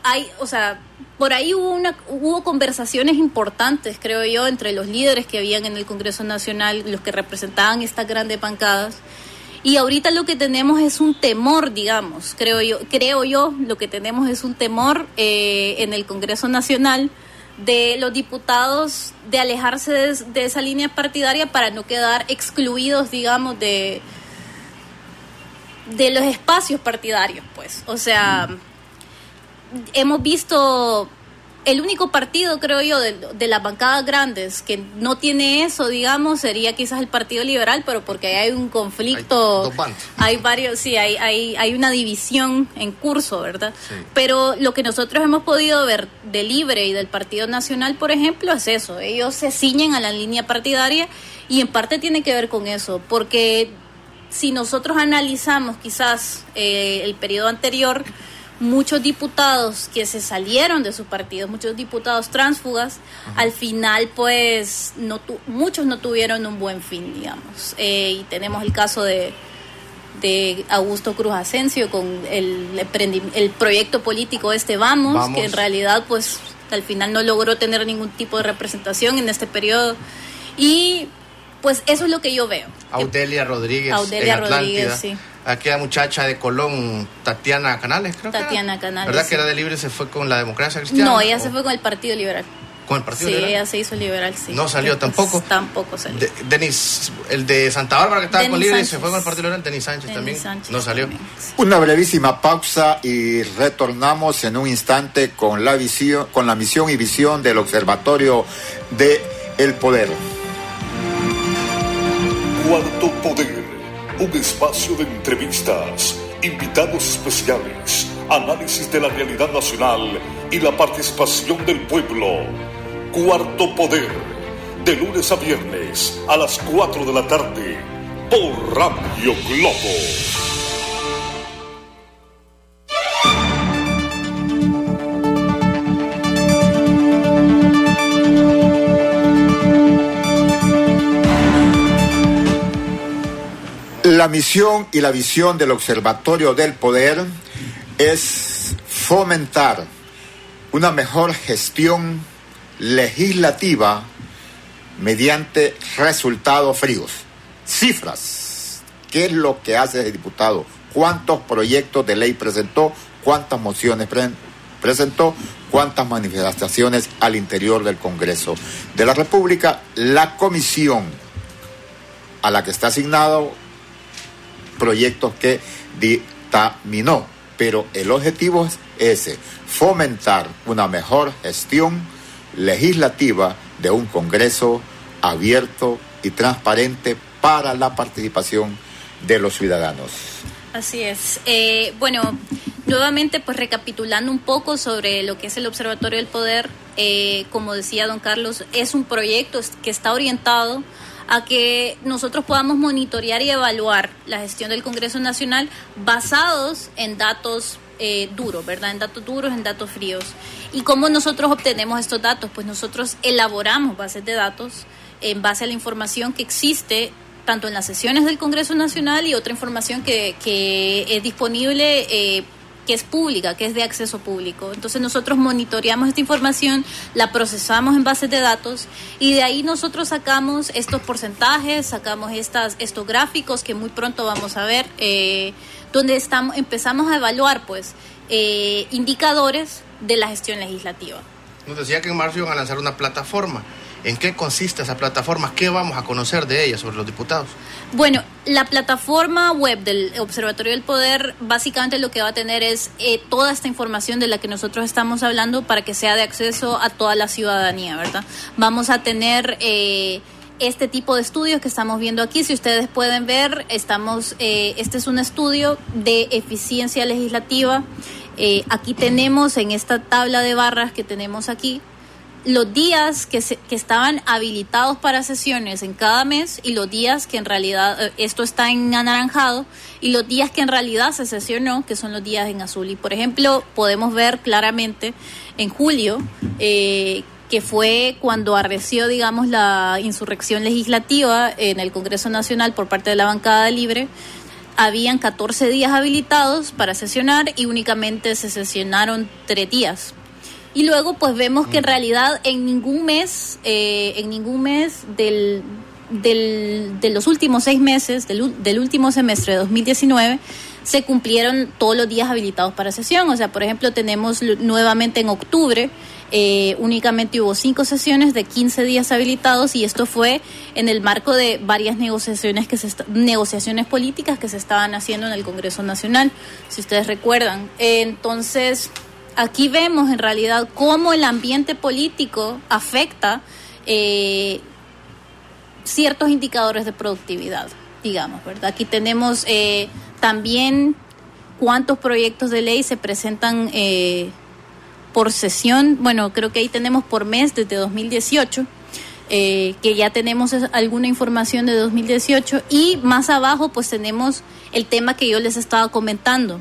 Speaker 2: hay, o sea, por ahí hubo, una, hubo conversaciones importantes, creo yo, entre los líderes que habían en el Congreso Nacional, los que representaban estas grandes bancadas. Y ahorita lo que tenemos es un temor, digamos, creo yo, creo yo, lo que tenemos es un temor eh, en el Congreso Nacional de los diputados de alejarse de, esa línea partidaria para no quedar excluidos, digamos, de, de los espacios partidarios, pues. O sea, hemos visto el único partido, creo yo, de, las bancadas grandes que no tiene eso, digamos, sería quizás el Partido Liberal, pero porque hay un conflicto, hay, varios, sí, hay, hay, hay una división en curso, ¿verdad? Pero lo que nosotros hemos podido ver de Libre y del Partido Nacional, por ejemplo, es eso, ellos se ciñen a la línea partidaria y en parte tiene que ver con eso, porque si nosotros analizamos quizás eh, el periodo anterior, muchos diputados que se salieron de su partido, muchos diputados tránsfugas, al final pues no muchos no tuvieron un buen fin, digamos. Eh, y tenemos el caso de, de Augusto Cruz Asensio con el, el proyecto político este Vamos, que en realidad pues al final no logró tener ningún tipo de representación en este periodo. Y pues eso es lo que yo veo.
Speaker 3: Audelia Rodríguez. Audelia Rodríguez, sí aquella muchacha de Colón, Tatiana Canales, creo.
Speaker 2: Tatiana Canales.
Speaker 3: ¿Verdad que era de libre se fue con la democracia cristiana?
Speaker 2: No, ella se fue con el Partido Liberal.
Speaker 3: ¿Con el Partido
Speaker 2: sí,
Speaker 3: Liberal?
Speaker 2: Sí, ella se hizo liberal, sí.
Speaker 3: ¿No salió tampoco?
Speaker 2: tampoco salió.
Speaker 3: Denis, el de Santa Bárbara que estaba con libre se fue con el Partido Liberal, Denis Sánchez también. no salió.
Speaker 1: Una brevísima pausa y retornamos en un instante con la visión, con la misión y visión del Observatorio de El Poder.
Speaker 4: Cuarto Poder un espacio de entrevistas, invitados especiales, análisis de la realidad nacional y la participación del pueblo. Cuarto Poder, de lunes a viernes a las 4 de la tarde, por Radio Globo.
Speaker 1: La misión y la visión del Observatorio del Poder es fomentar una mejor gestión legislativa mediante resultados fríos. Cifras. ¿Qué es lo que hace el diputado? ¿Cuántos proyectos de ley presentó? ¿Cuántas mociones presentó? ¿Cuántas manifestaciones al interior del Congreso de la República? La comisión a la que está asignado proyectos que dictaminó. Pero el objetivo es ese, fomentar una mejor gestión legislativa de un Congreso abierto y transparente para la participación de los ciudadanos.
Speaker 2: Así es. Eh, bueno, nuevamente, pues recapitulando un poco sobre lo que es el Observatorio del Poder, eh, como decía don Carlos, es un proyecto que está orientado a que nosotros podamos monitorear y evaluar la gestión del Congreso Nacional basados en datos eh, duros, ¿verdad? En datos duros, en datos fríos. ¿Y cómo nosotros obtenemos estos datos? Pues nosotros elaboramos bases de datos en base a la información que existe tanto en las sesiones del Congreso Nacional y otra información que, que es disponible eh, que es pública, que es de acceso público. Entonces nosotros monitoreamos esta información, la procesamos en bases de datos y de ahí nosotros sacamos estos porcentajes, sacamos estas, estos gráficos que muy pronto vamos a ver, eh, donde estamos, empezamos a evaluar pues eh, indicadores de la gestión legislativa.
Speaker 3: Nos decía que en marzo iban a lanzar una plataforma. ¿En qué consiste esa plataforma? ¿Qué vamos a conocer de ella sobre los diputados?
Speaker 2: Bueno, la plataforma web del Observatorio del Poder básicamente lo que va a tener es eh, toda esta información de la que nosotros estamos hablando para que sea de acceso a toda la ciudadanía, ¿verdad? Vamos a tener... Eh, este tipo de estudios que estamos viendo aquí, si ustedes pueden ver, estamos, eh, este es un estudio de eficiencia legislativa. aquí tenemos en esta tabla de barras que tenemos aquí, los días que, que estaban habilitados para sesiones en cada mes y los días que en realidad, eh, esto está en anaranjado, y los días que en realidad se sesionó, que son los días en azul. Y por ejemplo, podemos ver claramente en julio, eh, que fue cuando arreció, digamos, la insurrección legislativa en el Congreso Nacional por parte de la bancada libre, habían 14 días habilitados para sesionar y únicamente se sesionaron tres días y luego pues vemos que en mm. realidad en ningún mes, eh, en ningún mes del, del, de los últimos seis meses, del, del último semestre de 2019, se cumplieron todos los días habilitados para sesión. O sea, por ejemplo, tenemos nuevamente en octubre, eh, únicamente hubo cinco sesiones de 15 días habilitados y esto fue en el marco de varias negociaciones, que se negociaciones políticas que se estaban haciendo en el Congreso Nacional, si ustedes recuerdan. entonces aquí vemos en realidad cómo el ambiente político afecta eh, ciertos indicadores de productividad, digamos, ¿verdad? Aquí tenemos eh, también cuántos proyectos de ley se presentan eh, por sesión, bueno, creo que ahí tenemos por mes desde 2018. eh, que ya tenemos alguna información de 2018 y más abajo pues tenemos el tema que yo les estaba comentando,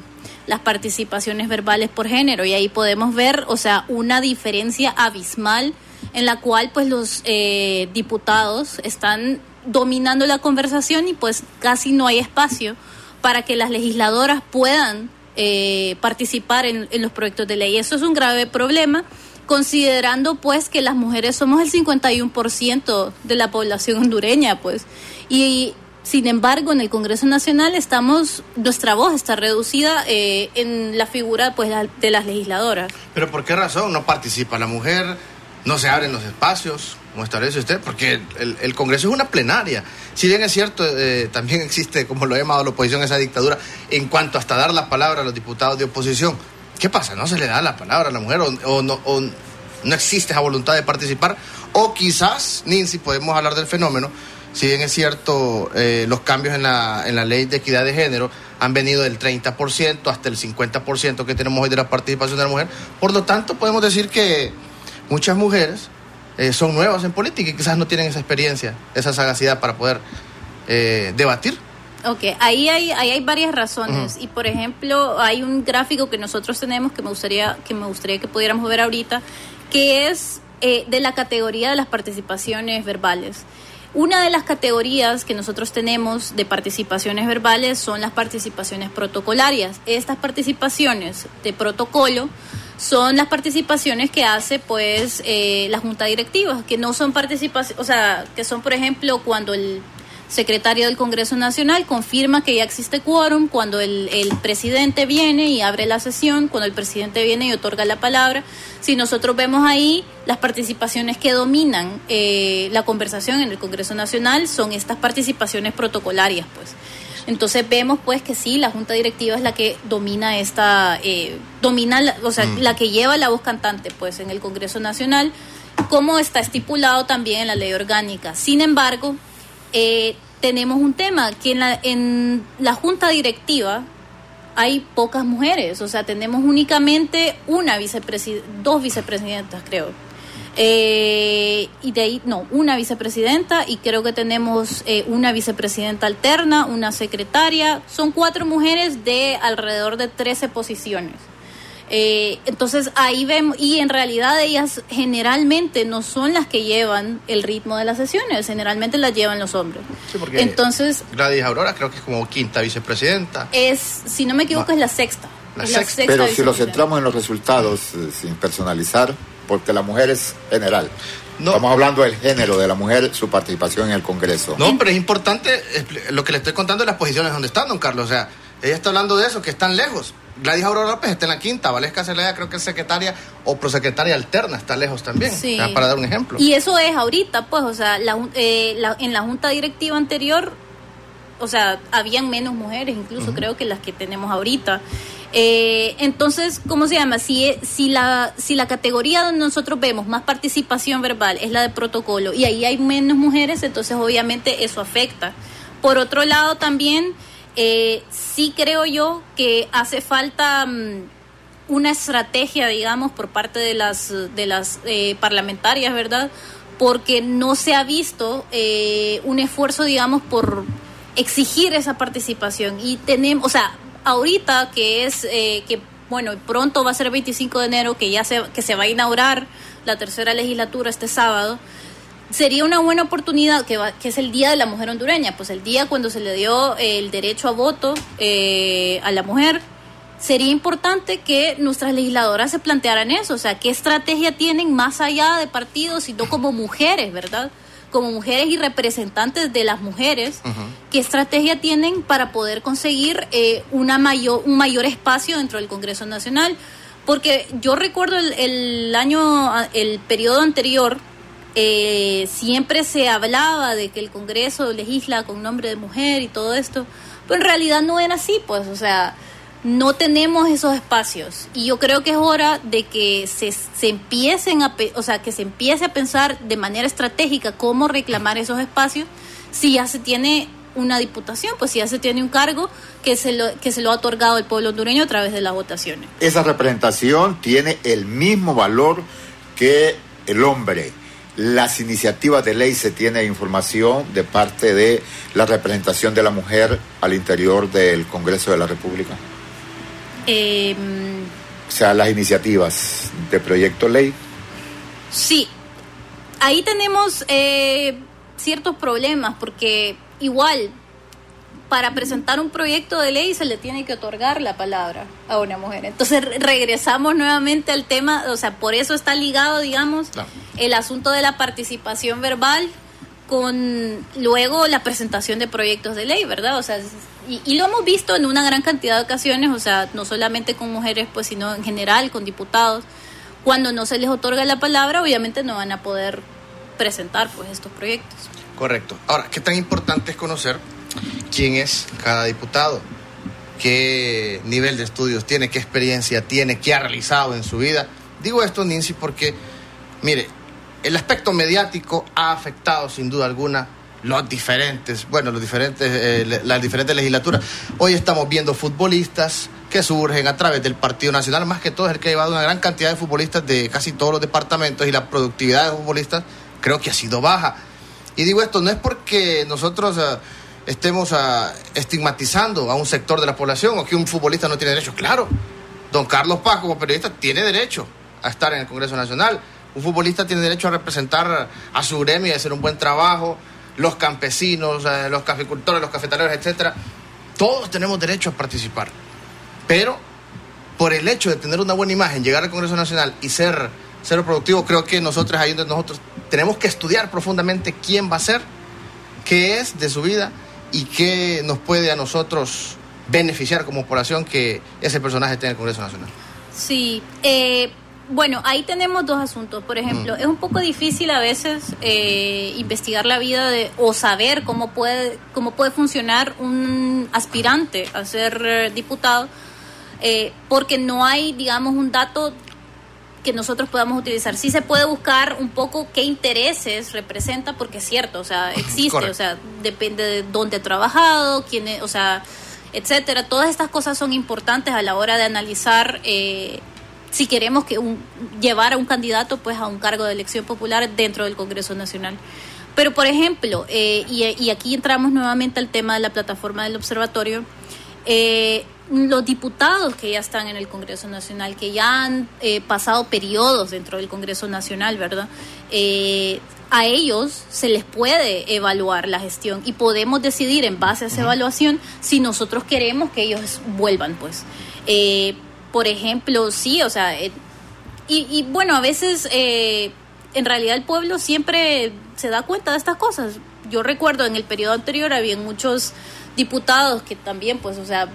Speaker 2: las participaciones verbales por género y ahí podemos ver, o sea, una diferencia abismal en la cual pues los eh, diputados están dominando la conversación y pues casi no hay espacio para que las legisladoras puedan eh, participar en, en, los proyectos de ley. Eso es un grave problema, considerando pues que las mujeres somos el 51% de la población hondureña, pues. Y sin embargo, en el Congreso Nacional estamos, nuestra voz está reducida eh, en la figura pues de las legisladoras.
Speaker 3: Pero ¿por qué razón no participa la mujer? ¿No se abren los espacios? como establece usted, porque el, Congreso es una plenaria. Si bien es cierto, eh, también existe, como lo ha llamado la oposición, esa dictadura en cuanto hasta dar la palabra a los diputados de oposición. ¿Qué pasa? ¿No se le da la palabra a la mujer o, no, no, existe esa voluntad de participar? O quizás, Nancy, podemos hablar del fenómeno, si bien es cierto, eh, los cambios en la, en la ley de equidad de género han venido del 30% hasta el 50% que tenemos hoy de la participación de la mujer. Por lo tanto, podemos decir que muchas mujeres eh, son nuevas en política y quizás no tienen esa experiencia, esa sagacidad para poder eh, debatir.
Speaker 2: Ok, ahí hay, ahí hay varias razones. Y por ejemplo, hay un gráfico que nosotros tenemos que me gustaría que, me gustaría que pudiéramos ver ahorita, que es eh, de la categoría de las participaciones verbales. Una de las categorías que nosotros tenemos de participaciones verbales son las participaciones protocolarias. Estas participaciones de protocolo son las participaciones que hace pues eh, la junta directiva, que no son participaciones, o sea, que son por ejemplo cuando el secretario del Congreso Nacional confirma que ya existe quórum, cuando el, el, presidente viene y abre la sesión, cuando el presidente viene y otorga la palabra. Si nosotros vemos ahí las participaciones que dominan eh, la conversación en el Congreso Nacional, son estas participaciones protocolarias, pues. Entonces vemos pues que sí, la junta directiva es la que domina esta, eh, domina, la, o sea, mm. la que lleva la voz cantante pues en el Congreso Nacional, como está estipulado también en la ley orgánica. Sin embargo, eh, tenemos un tema, que en la, en la junta directiva hay pocas mujeres, o sea, tenemos únicamente una vicepresidenta, dos vicepresidentas creo eh, y de ahí, no, una vicepresidenta y creo que tenemos eh, una vicepresidenta alterna, una secretaria. Son cuatro mujeres de alrededor de 13 posiciones. Eh, entonces ahí vemos, y en realidad ellas generalmente no son las que llevan el ritmo de las sesiones, generalmente las llevan los hombres.
Speaker 3: Sí, porque Entonces, Gladys Aurora creo que es como quinta vicepresidenta.
Speaker 2: Es, si no me equivoco, es la sexta.
Speaker 1: La sexta. Pero si lo centramos en los resultados, sin personalizar, porque la mujer es general. No. Estamos hablando del género de la mujer, su participación en el Congreso.
Speaker 3: No, pero es importante lo que le estoy contando de las posiciones donde están, don Carlos. O sea, ella está hablando de eso, que están lejos. Gladys Aurora López está en la quinta, Valesca Celaya creo que es secretaria o prosecretaria alterna, está lejos también, sí. para dar un ejemplo.
Speaker 2: Y eso es ahorita, pues, o sea, eh, en la junta directiva anterior, o sea, habían menos mujeres, incluso creo que las que tenemos ahorita. Eh, entonces, ¿cómo se llama? Si, si, la, si la categoría donde nosotros vemos más participación verbal es la de protocolo y ahí hay menos mujeres, entonces obviamente eso afecta. Por otro lado, también eh, sí creo yo que hace falta mm, una estrategia, digamos, por parte de las, de las eh, parlamentarias, ¿verdad? Porque no se ha visto eh, un esfuerzo, digamos, por exigir esa participación. Y tenemos, o sea, ahorita que es eh, que bueno pronto va a ser el 25 de enero que ya se que se va a inaugurar la tercera legislatura este sábado sería una buena oportunidad que que es el día de la mujer hondureña pues el día cuando se le dio el derecho a voto eh, a la mujer sería importante que nuestras legisladoras se plantearan eso o sea qué estrategia tienen más allá de partidos sino como mujeres verdad como mujeres y representantes de las mujeres, ¿qué estrategia tienen para poder conseguir eh, una mayor, un mayor espacio dentro del Congreso Nacional? Porque yo recuerdo el, año, el periodo anterior, eh, siempre se hablaba de que el Congreso legisla con nombre de mujer y todo esto, pero en realidad no era así, pues, o sea, no tenemos esos espacios. Y yo creo que es hora de que se, se empiecen a o sea que se empiece a pensar de manera estratégica cómo reclamar esos espacios si ya se tiene una diputación pues si ya se tiene un cargo que se lo que se lo ha otorgado el pueblo hondureño a través de las votaciones.
Speaker 1: Esa representación tiene el mismo valor que el hombre las iniciativas de ley se tiene información de parte de la representación de la mujer al interior del Congreso de la República?
Speaker 2: Em,
Speaker 1: o sea, las iniciativas de proyecto ley.
Speaker 2: Sí, ahí tenemos eh, ciertos problemas porque igual para presentar un proyecto de ley se le tiene que otorgar la palabra a una mujer. Entonces regresamos nuevamente al tema, o sea, por eso está ligado, digamos, el asunto de la participación verbal con luego la presentación de proyectos de ley, ¿verdad? O sea, y, y, lo hemos visto en una gran cantidad de ocasiones, o sea, no solamente con mujeres, pues, sino en general con diputados. Cuando no se les otorga la palabra, obviamente no van a poder presentar, pues, estos proyectos.
Speaker 3: Correcto. Ahora, ¿qué tan importante es conocer quién es cada diputado, qué nivel de estudios tiene, qué experiencia tiene, qué ha realizado en su vida. Digo esto, Nancy, porque, mire, el aspecto mediático ha afectado sin duda alguna los diferentes, bueno, los diferentes, eh, las diferentes legislaturas. Hoy estamos viendo futbolistas que surgen a través del Partido Nacional, más que todo es el que ha llevado una gran cantidad de futbolistas de casi todos los departamentos y la productividad de futbolistas creo que ha sido baja. Y digo esto, no es porque nosotros... Eh, estemos ah, estigmatizando a un sector de la población o que un futbolista no tiene derecho. Claro, don Carlos Paz como periodista tiene derecho a estar en el Congreso Nacional. Un futbolista tiene derecho a representar a su gremio y hacer un buen trabajo. Los campesinos, eh, los caficultores, los cafetaleros, etcétera. Todos tenemos derecho a participar. Pero por el hecho de tener una buena imagen, llegar al Congreso Nacional y ser, ser productivo, creo que nosotros ahí nosotros tenemos que estudiar profundamente quién va a ser, qué es de su vida y qué nos puede a nosotros beneficiar como población que ese personaje esté en el Congreso Nacional.
Speaker 2: Sí, eh, bueno, ahí tenemos dos asuntos. Por ejemplo, mm. es un poco difícil a veces eh, investigar la vida de, o saber cómo puede, cómo puede funcionar un aspirante a ser eh, diputado, porque no hay, digamos, un dato que nosotros podamos utilizar. Sí se puede buscar un poco qué intereses representa, porque es cierto, o sea, existe, o sea, depende de dónde ha trabajado, quién es, o sea, etcétera. Todas estas cosas son importantes a la hora de analizar eh, si queremos que un, llevar a un candidato pues a un cargo de elección popular dentro del Congreso Nacional. Pero, por ejemplo, eh, y, y, aquí entramos nuevamente al tema de la plataforma del observatorio, eh, los diputados que ya están en el Congreso Nacional, que ya han eh, pasado periodos dentro del Congreso Nacional, ¿verdad? Eh, a ellos se les puede evaluar la gestión y podemos decidir en base a esa evaluación si nosotros queremos que ellos vuelvan, pues. Eh, por ejemplo, sí, o sea, y, y, bueno, a veces en realidad el pueblo siempre se da cuenta de estas cosas. Yo recuerdo en el periodo anterior había muchos diputados que también, pues, o sea,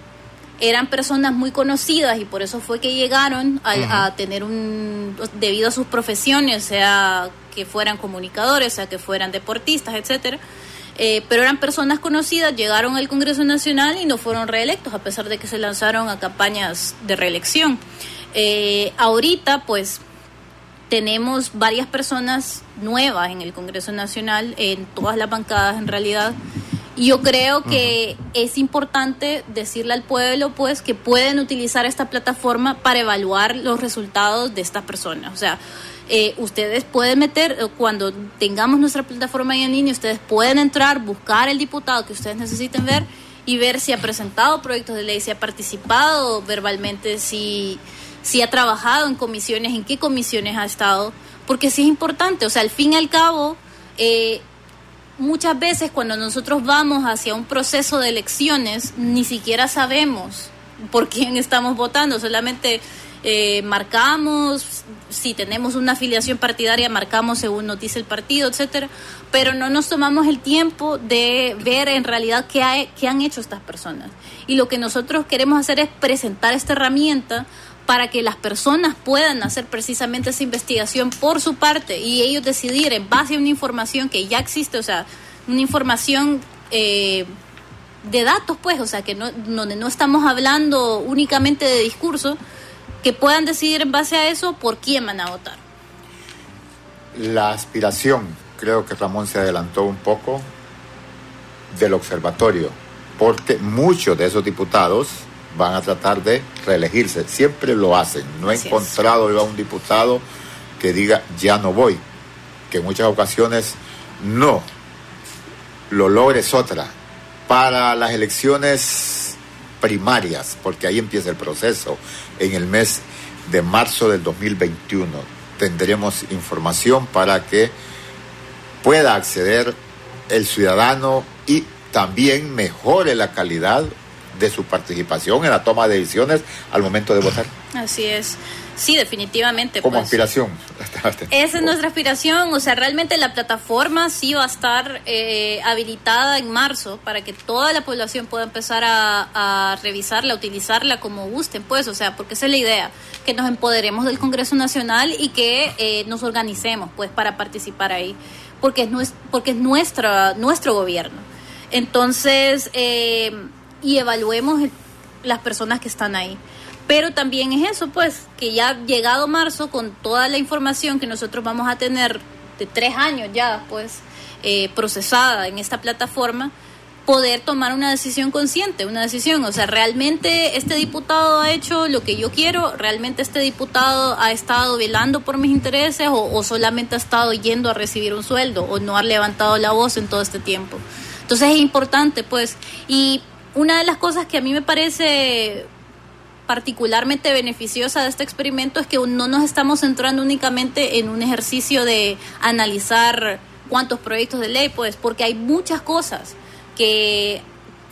Speaker 2: eran personas muy conocidas y por eso fue que llegaron a, tener un, debido a sus profesiones, sea que fueran comunicadores, sea que fueran deportistas, etcétera. Eh, pero eran personas conocidas, llegaron al Congreso Nacional y no fueron reelectos, a pesar de que se lanzaron a campañas de reelección. Eh, ahorita, pues, tenemos varias personas nuevas en el Congreso Nacional, en todas las bancadas en realidad, yo creo que es importante decirle al pueblo, pues, que pueden utilizar esta plataforma para evaluar los resultados de estas personas. O sea, eh, ustedes pueden meter, eh, cuando tengamos nuestra plataforma en línea, ustedes pueden entrar, buscar el diputado que ustedes necesiten ver y ver si ha presentado proyectos de ley, si ha participado verbalmente, si, si ha trabajado en comisiones, en qué comisiones ha estado, porque sí es importante, o sea, al fin y al cabo, eh, muchas veces cuando nosotros vamos hacia un proceso de elecciones, ni siquiera sabemos por quién estamos votando, solamente eh, marcamos, si tenemos una afiliación partidaria, marcamos según nos dice el partido, etcétera, pero no nos tomamos el tiempo de ver en realidad qué, qué han hecho estas personas. Y lo que nosotros queremos hacer es presentar esta herramienta para que las personas puedan hacer precisamente esa investigación por su parte y ellos decidir en base a una información que ya existe, o sea, una información eh, de datos, pues, o sea, que no, donde no estamos hablando únicamente de discurso, que puedan decidir en base a eso por quién van a votar.
Speaker 1: La aspiración, creo que Ramón se adelantó un poco del observatorio, porque muchos de esos diputados van a tratar de reelegirse. Siempre lo hacen. No he encontrado yo a un diputado que diga ya no voy, que en muchas ocasiones no lo logres otra. Para las elecciones primarias, porque ahí empieza el proceso, en el mes de marzo del 2021 tendremos información para que pueda acceder el ciudadano y también mejore la calidad de su participación en la toma de decisiones al momento de votar.
Speaker 2: Así es. Sí, definitivamente.
Speaker 1: Como pues. aspiración.
Speaker 2: Esa es nuestra aspiración. O sea, realmente la plataforma sí va a estar eh, habilitada en marzo para que toda la población pueda empezar a, revisarla, utilizarla como gusten, pues. O sea, porque esa es la idea, que nos empoderemos del Congreso Nacional y que eh, nos organicemos, pues, para participar ahí. Porque es, porque es nuestra, nuestro gobierno. Entonces, eh, y evaluemos las personas que están ahí. Pero también es eso, pues, que ya llegado marzo, con toda la información que nosotros vamos a tener de tres años ya, pues, eh, procesada en esta plataforma, poder tomar una decisión consciente, una decisión, o sea, realmente este diputado ha hecho lo que yo quiero, realmente este diputado ha estado velando por mis intereses o, o solamente ha estado yendo a recibir un sueldo o no ha levantado la voz en todo este tiempo. Entonces es importante, pues, y una de las cosas que a mí me parece particularmente beneficiosa de este experimento es que no nos estamos centrando únicamente en un ejercicio de analizar cuántos proyectos de ley, pues, porque hay muchas cosas que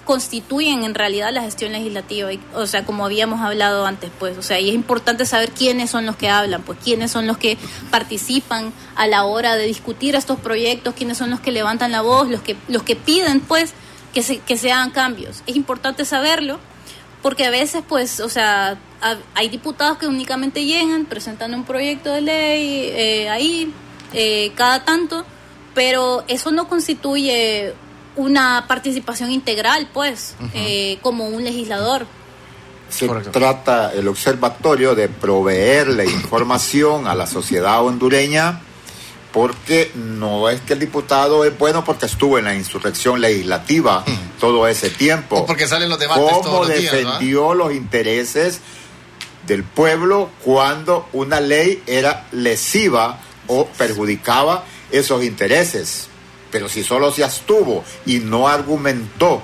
Speaker 2: constituyen en realidad la gestión legislativa, o sea, como habíamos hablado antes, pues, o sea, y es importante saber quiénes son los que hablan, pues, quiénes son los que participan a la hora de discutir estos proyectos, quiénes son los que levantan la voz, los que los que piden, pues, que se, que se hagan cambios. Es importante saberlo porque a veces, pues, o sea, hay diputados que únicamente llegan, presentan un proyecto de ley eh, ahí eh, cada tanto, pero eso no constituye una participación integral, pues, eh, como un legislador.
Speaker 1: Se trata el observatorio de proveerle información a la sociedad hondureña porque no es que el diputado es bueno porque estuvo en la insurrección legislativa todo ese tiempo.
Speaker 3: O porque salen los debates
Speaker 1: ¿Cómo defendió los intereses del pueblo cuando una ley era lesiva o perjudicaba esos intereses? Pero si solo se abstuvo y no argumentó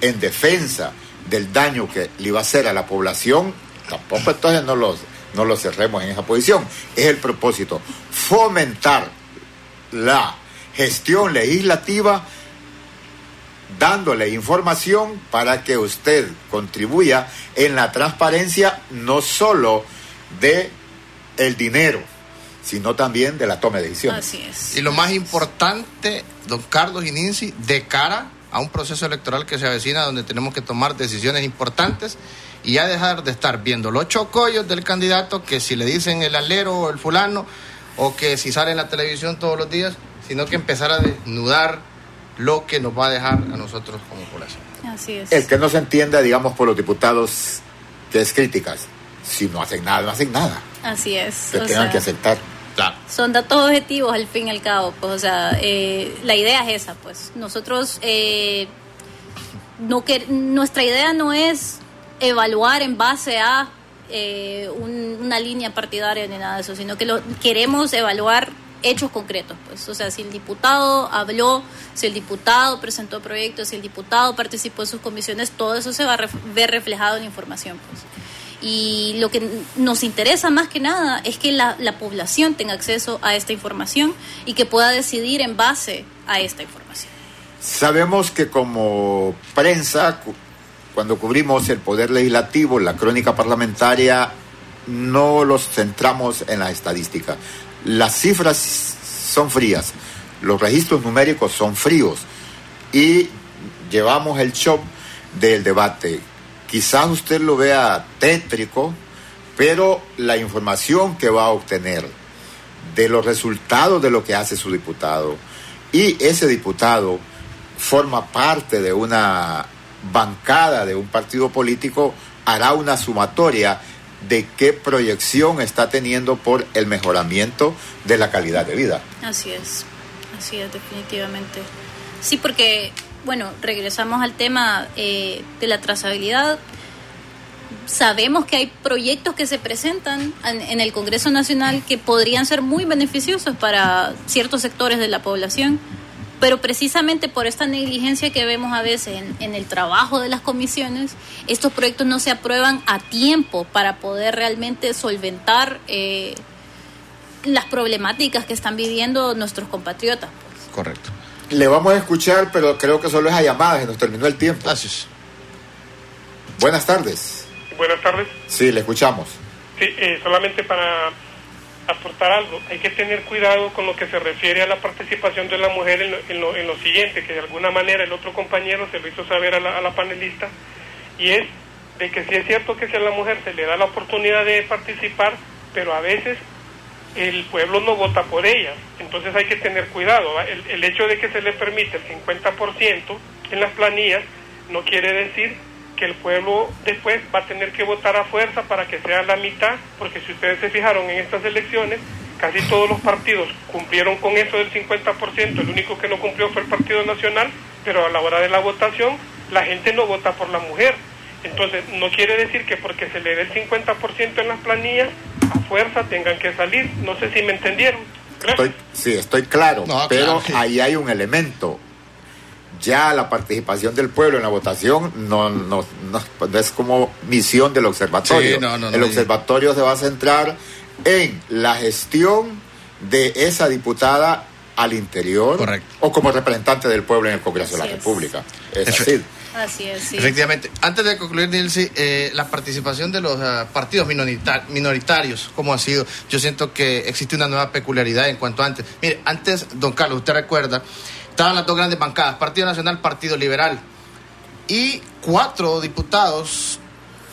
Speaker 1: en defensa del daño que le iba a hacer a la población, tampoco entonces no los, no los cerremos en esa posición. Es el propósito, fomentar la gestión legislativa dándole información para que usted contribuya en la transparencia no solo de el dinero, sino también de la toma de decisiones.
Speaker 2: Así es.
Speaker 3: Y lo más importante, don Carlos Ininzi, de cara a un proceso electoral que se avecina donde tenemos que tomar decisiones importantes y ya dejar de estar viendo los chocollos del candidato que si le dicen el alero o el fulano o que si sale en la televisión todos los días, sino que empezar a desnudar lo que nos va a dejar a nosotros como población.
Speaker 2: Así es.
Speaker 1: El que no se entienda, digamos, por los diputados que es críticas. Si no hacen nada, no hacen nada.
Speaker 2: Así es.
Speaker 1: Que tengan que aceptar.
Speaker 2: Son datos objetivos al fin y al cabo, pues, o sea, eh, la idea es esa, pues. Nosotros, eh, no que, nuestra idea no es evaluar en base a eh, una línea partidaria ni nada de eso, sino que lo queremos evaluar hechos concretos, pues, o sea, si el diputado habló, si el diputado presentó proyectos, si el diputado participó en sus comisiones, todo eso se va a ver reflejado en información, pues. Y lo que nos interesa más que nada es que la, la población tenga acceso a esta información y que pueda decidir en base a esta información.
Speaker 1: Sabemos que como prensa cuando cubrimos el poder legislativo, la crónica parlamentaria, no los centramos en la estadística. Las cifras son frías, los registros numéricos son fríos y llevamos el show del debate. Quizás usted lo vea tétrico, pero la información que va a obtener de los resultados de lo que hace su diputado y ese diputado forma parte de una bancada de un partido político hará una sumatoria de qué proyección está teniendo por el mejoramiento de la calidad de vida.
Speaker 2: Así es, así es, definitivamente. Sí, porque, bueno, regresamos al tema eh, de la trazabilidad. sabemos que hay proyectos que se presentan en, el Congreso Nacional que podrían ser muy beneficiosos para ciertos sectores de la población, pero precisamente por esta negligencia que vemos a veces en, el trabajo de las comisiones, estos proyectos no se aprueban a tiempo para poder realmente solventar eh, las problemáticas que están viviendo nuestros compatriotas.
Speaker 3: Correcto.
Speaker 1: Le vamos a escuchar, pero creo que solo es a llamadas, se nos terminó el tiempo.
Speaker 3: Gracias.
Speaker 1: Buenas tardes.
Speaker 5: Buenas tardes.
Speaker 1: Sí, le escuchamos.
Speaker 5: Sí, eh, solamente para aportar algo, hay que tener cuidado con lo que se refiere a la participación de la mujer en lo, en lo, siguiente, que de alguna manera el otro compañero se lo hizo saber a la, panelista, y es de que sí es cierto que si a la mujer se le da la oportunidad de participar, pero a veces el pueblo no vota por ella. Entonces hay que tener cuidado. El, el hecho de que se le permite el 50% en las planillas no quiere decir que el pueblo después va a tener que votar a fuerza para que sea la mitad, porque si ustedes se fijaron en estas elecciones, casi todos los partidos cumplieron con eso del 50%, el único que no cumplió fue el Partido Nacional, pero a la hora de la votación la gente no vota por la mujer. Entonces, no quiere decir que porque se le dé el 50% en las planillas, a fuerza tengan que salir. No sé si me entendieron.
Speaker 1: sí, estoy claro, pero ahí hay un elemento ya la participación del pueblo en la votación no, no, no, es como misión del observatorio. el observatorio se va a centrar en la gestión de esa diputada al interior o como representante del pueblo en el Congreso de la República. Es así.
Speaker 2: Así es, sí.
Speaker 3: Efectivamente. Antes de concluir, Nilsi, eh, la participación de los eh, partidos minoritarios, ¿cómo ha sido? Yo siento que existe una nueva peculiaridad en cuanto a antes. Mire, antes, don Carlos, usted recuerda estaban las dos grandes bancadas, Partido Nacional, Partido Liberal. Y cuatro diputados,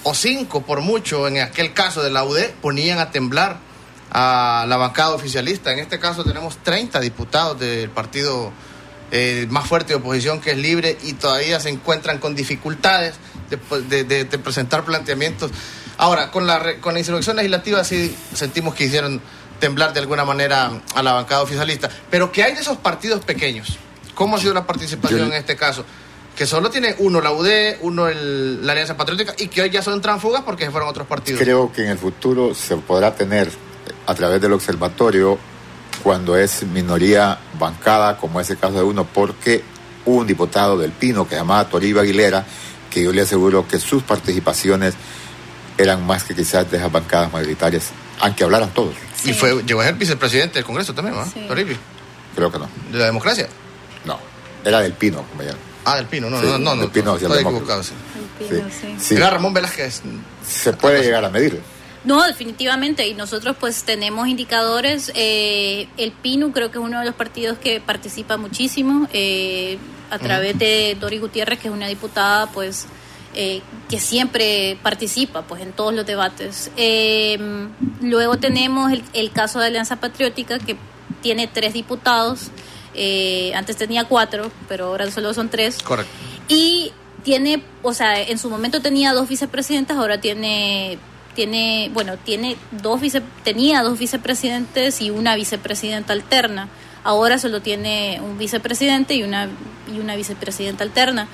Speaker 3: o cinco por mucho, en aquel caso de la UD, ponían a temblar a la bancada oficialista. En este caso tenemos 30 diputados del partido eh, más fuerte de oposición, que es libre, y todavía se encuentran con dificultades de, de, presentar planteamientos. Ahora, con la, con la insurrección legislativa sí sentimos que hicieron temblar de alguna manera a la bancada oficialista. Pero ¿qué hay de esos partidos pequeños? ¿Cómo ha sido la participación en este caso? Que solo tiene uno la UD, uno la Alianza Patriótica y que hoy ya son transfugas porque se fueron otros partidos.
Speaker 1: Creo que en el futuro se podrá tener a través del observatorio cuando es minoría bancada, como es el caso de uno, porque un diputado del Pino que se llamaba Toribio Aguilera, que yo le aseguro que sus participaciones eran más que quizás de esas bancadas mayoritarias, aunque hablaran todos.
Speaker 3: Y fue, llegó a ser vicepresidente del Congreso también, ¿no? Toribio.
Speaker 1: Creo que no.
Speaker 3: ¿De la democracia?
Speaker 1: No, era del Pino, compañero.
Speaker 3: Ah, del Pino, no, no, no, no,
Speaker 1: Pino,
Speaker 3: estoy equivocado. Sí.
Speaker 2: El Pino, sí.
Speaker 3: Era Ramón Velázquez.
Speaker 1: Se puede llegar a medir.
Speaker 2: No, definitivamente, y nosotros pues tenemos indicadores. Eh, el PINU creo que es uno de los partidos que participa muchísimo eh, a través de Dori Gutiérrez, que es una diputada pues eh, que siempre participa pues en todos los debates. luego tenemos el, el caso de Alianza Patriótica, que tiene tres diputados. Eh, antes tenía cuatro, pero ahora solo son tres.
Speaker 3: Correcto.
Speaker 2: Y tiene, o sea, en su momento tenía dos vicepresidentes, ahora tiene, tiene, bueno, tiene dos vice, tenía dos vicepresidentes y una vicepresidenta alterna. Ahora solo tiene un vicepresidente y una, y una vicepresidenta alterna.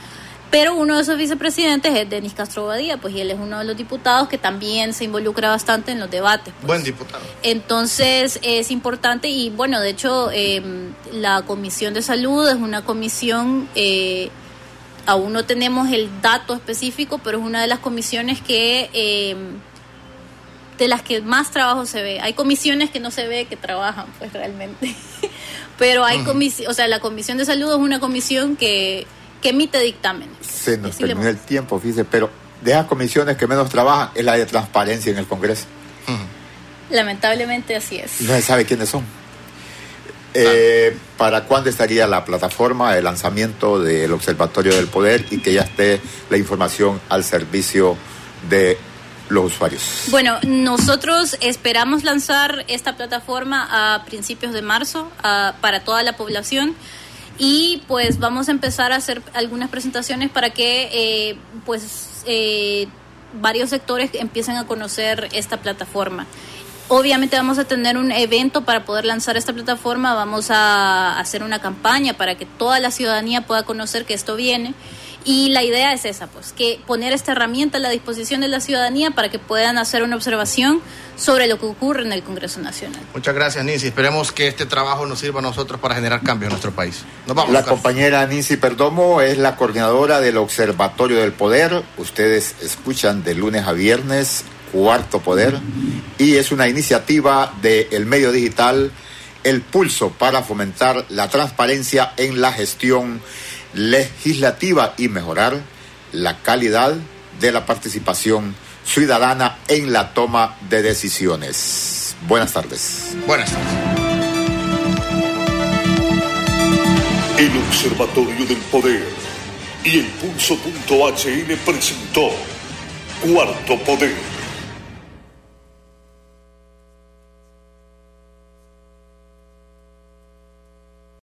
Speaker 2: Pero uno de esos vicepresidentes es Denis Castro Badía, pues y él es uno de los diputados que también se involucra bastante en los debates. Pues.
Speaker 3: Buen diputado.
Speaker 2: Entonces es importante y bueno, de hecho em, la Comisión de Salud es una comisión, eh, aún no tenemos el dato específico, pero es una de las comisiones que... Em, de las que más trabajo se ve. Hay comisiones que no se ve que trabajan, pues realmente. pero hay comisiones, o sea, la Comisión de Salud es una comisión que que emite dictámenes.
Speaker 1: Se nos terminó el tiempo, fíjese, pero de esas comisiones que menos trabajan es la de transparencia en el Congreso.
Speaker 2: Lamentablemente así es.
Speaker 1: No se sabe quiénes son. Eh, ¿Para cuándo estaría la plataforma de lanzamiento del Observatorio del Poder y que ya esté la información al servicio de los usuarios?
Speaker 2: Bueno, nosotros esperamos lanzar esta plataforma a principios de marzo para toda la población y pues vamos a empezar a hacer algunas presentaciones para que eh, pues eh, varios sectores empiecen a conocer esta plataforma. Obviamente vamos a tener un evento para poder lanzar esta plataforma, vamos a hacer una campaña para que toda la ciudadanía pueda conocer que esto viene Y la idea es esa, pues, que poner esta herramienta a la disposición de la ciudadanía para que puedan hacer una observación sobre lo que ocurre en el Congreso Nacional.
Speaker 3: Muchas gracias, Nancy. Esperemos que este trabajo nos sirva a nosotros para generar cambios en nuestro país.
Speaker 1: Nos vamos. La compañera Nancy Perdomo es la coordinadora del Observatorio del Poder. Ustedes escuchan de lunes a viernes, Cuarto Poder, y es una iniciativa del medio digital El Pulso para fomentar la transparencia en la gestión legislativa y mejorar la calidad de la participación ciudadana en la toma de decisiones. Buenas tardes.
Speaker 3: Buenas tardes.
Speaker 4: El Observatorio del Poder y el Pulso.hn presentó Cuarto Poder.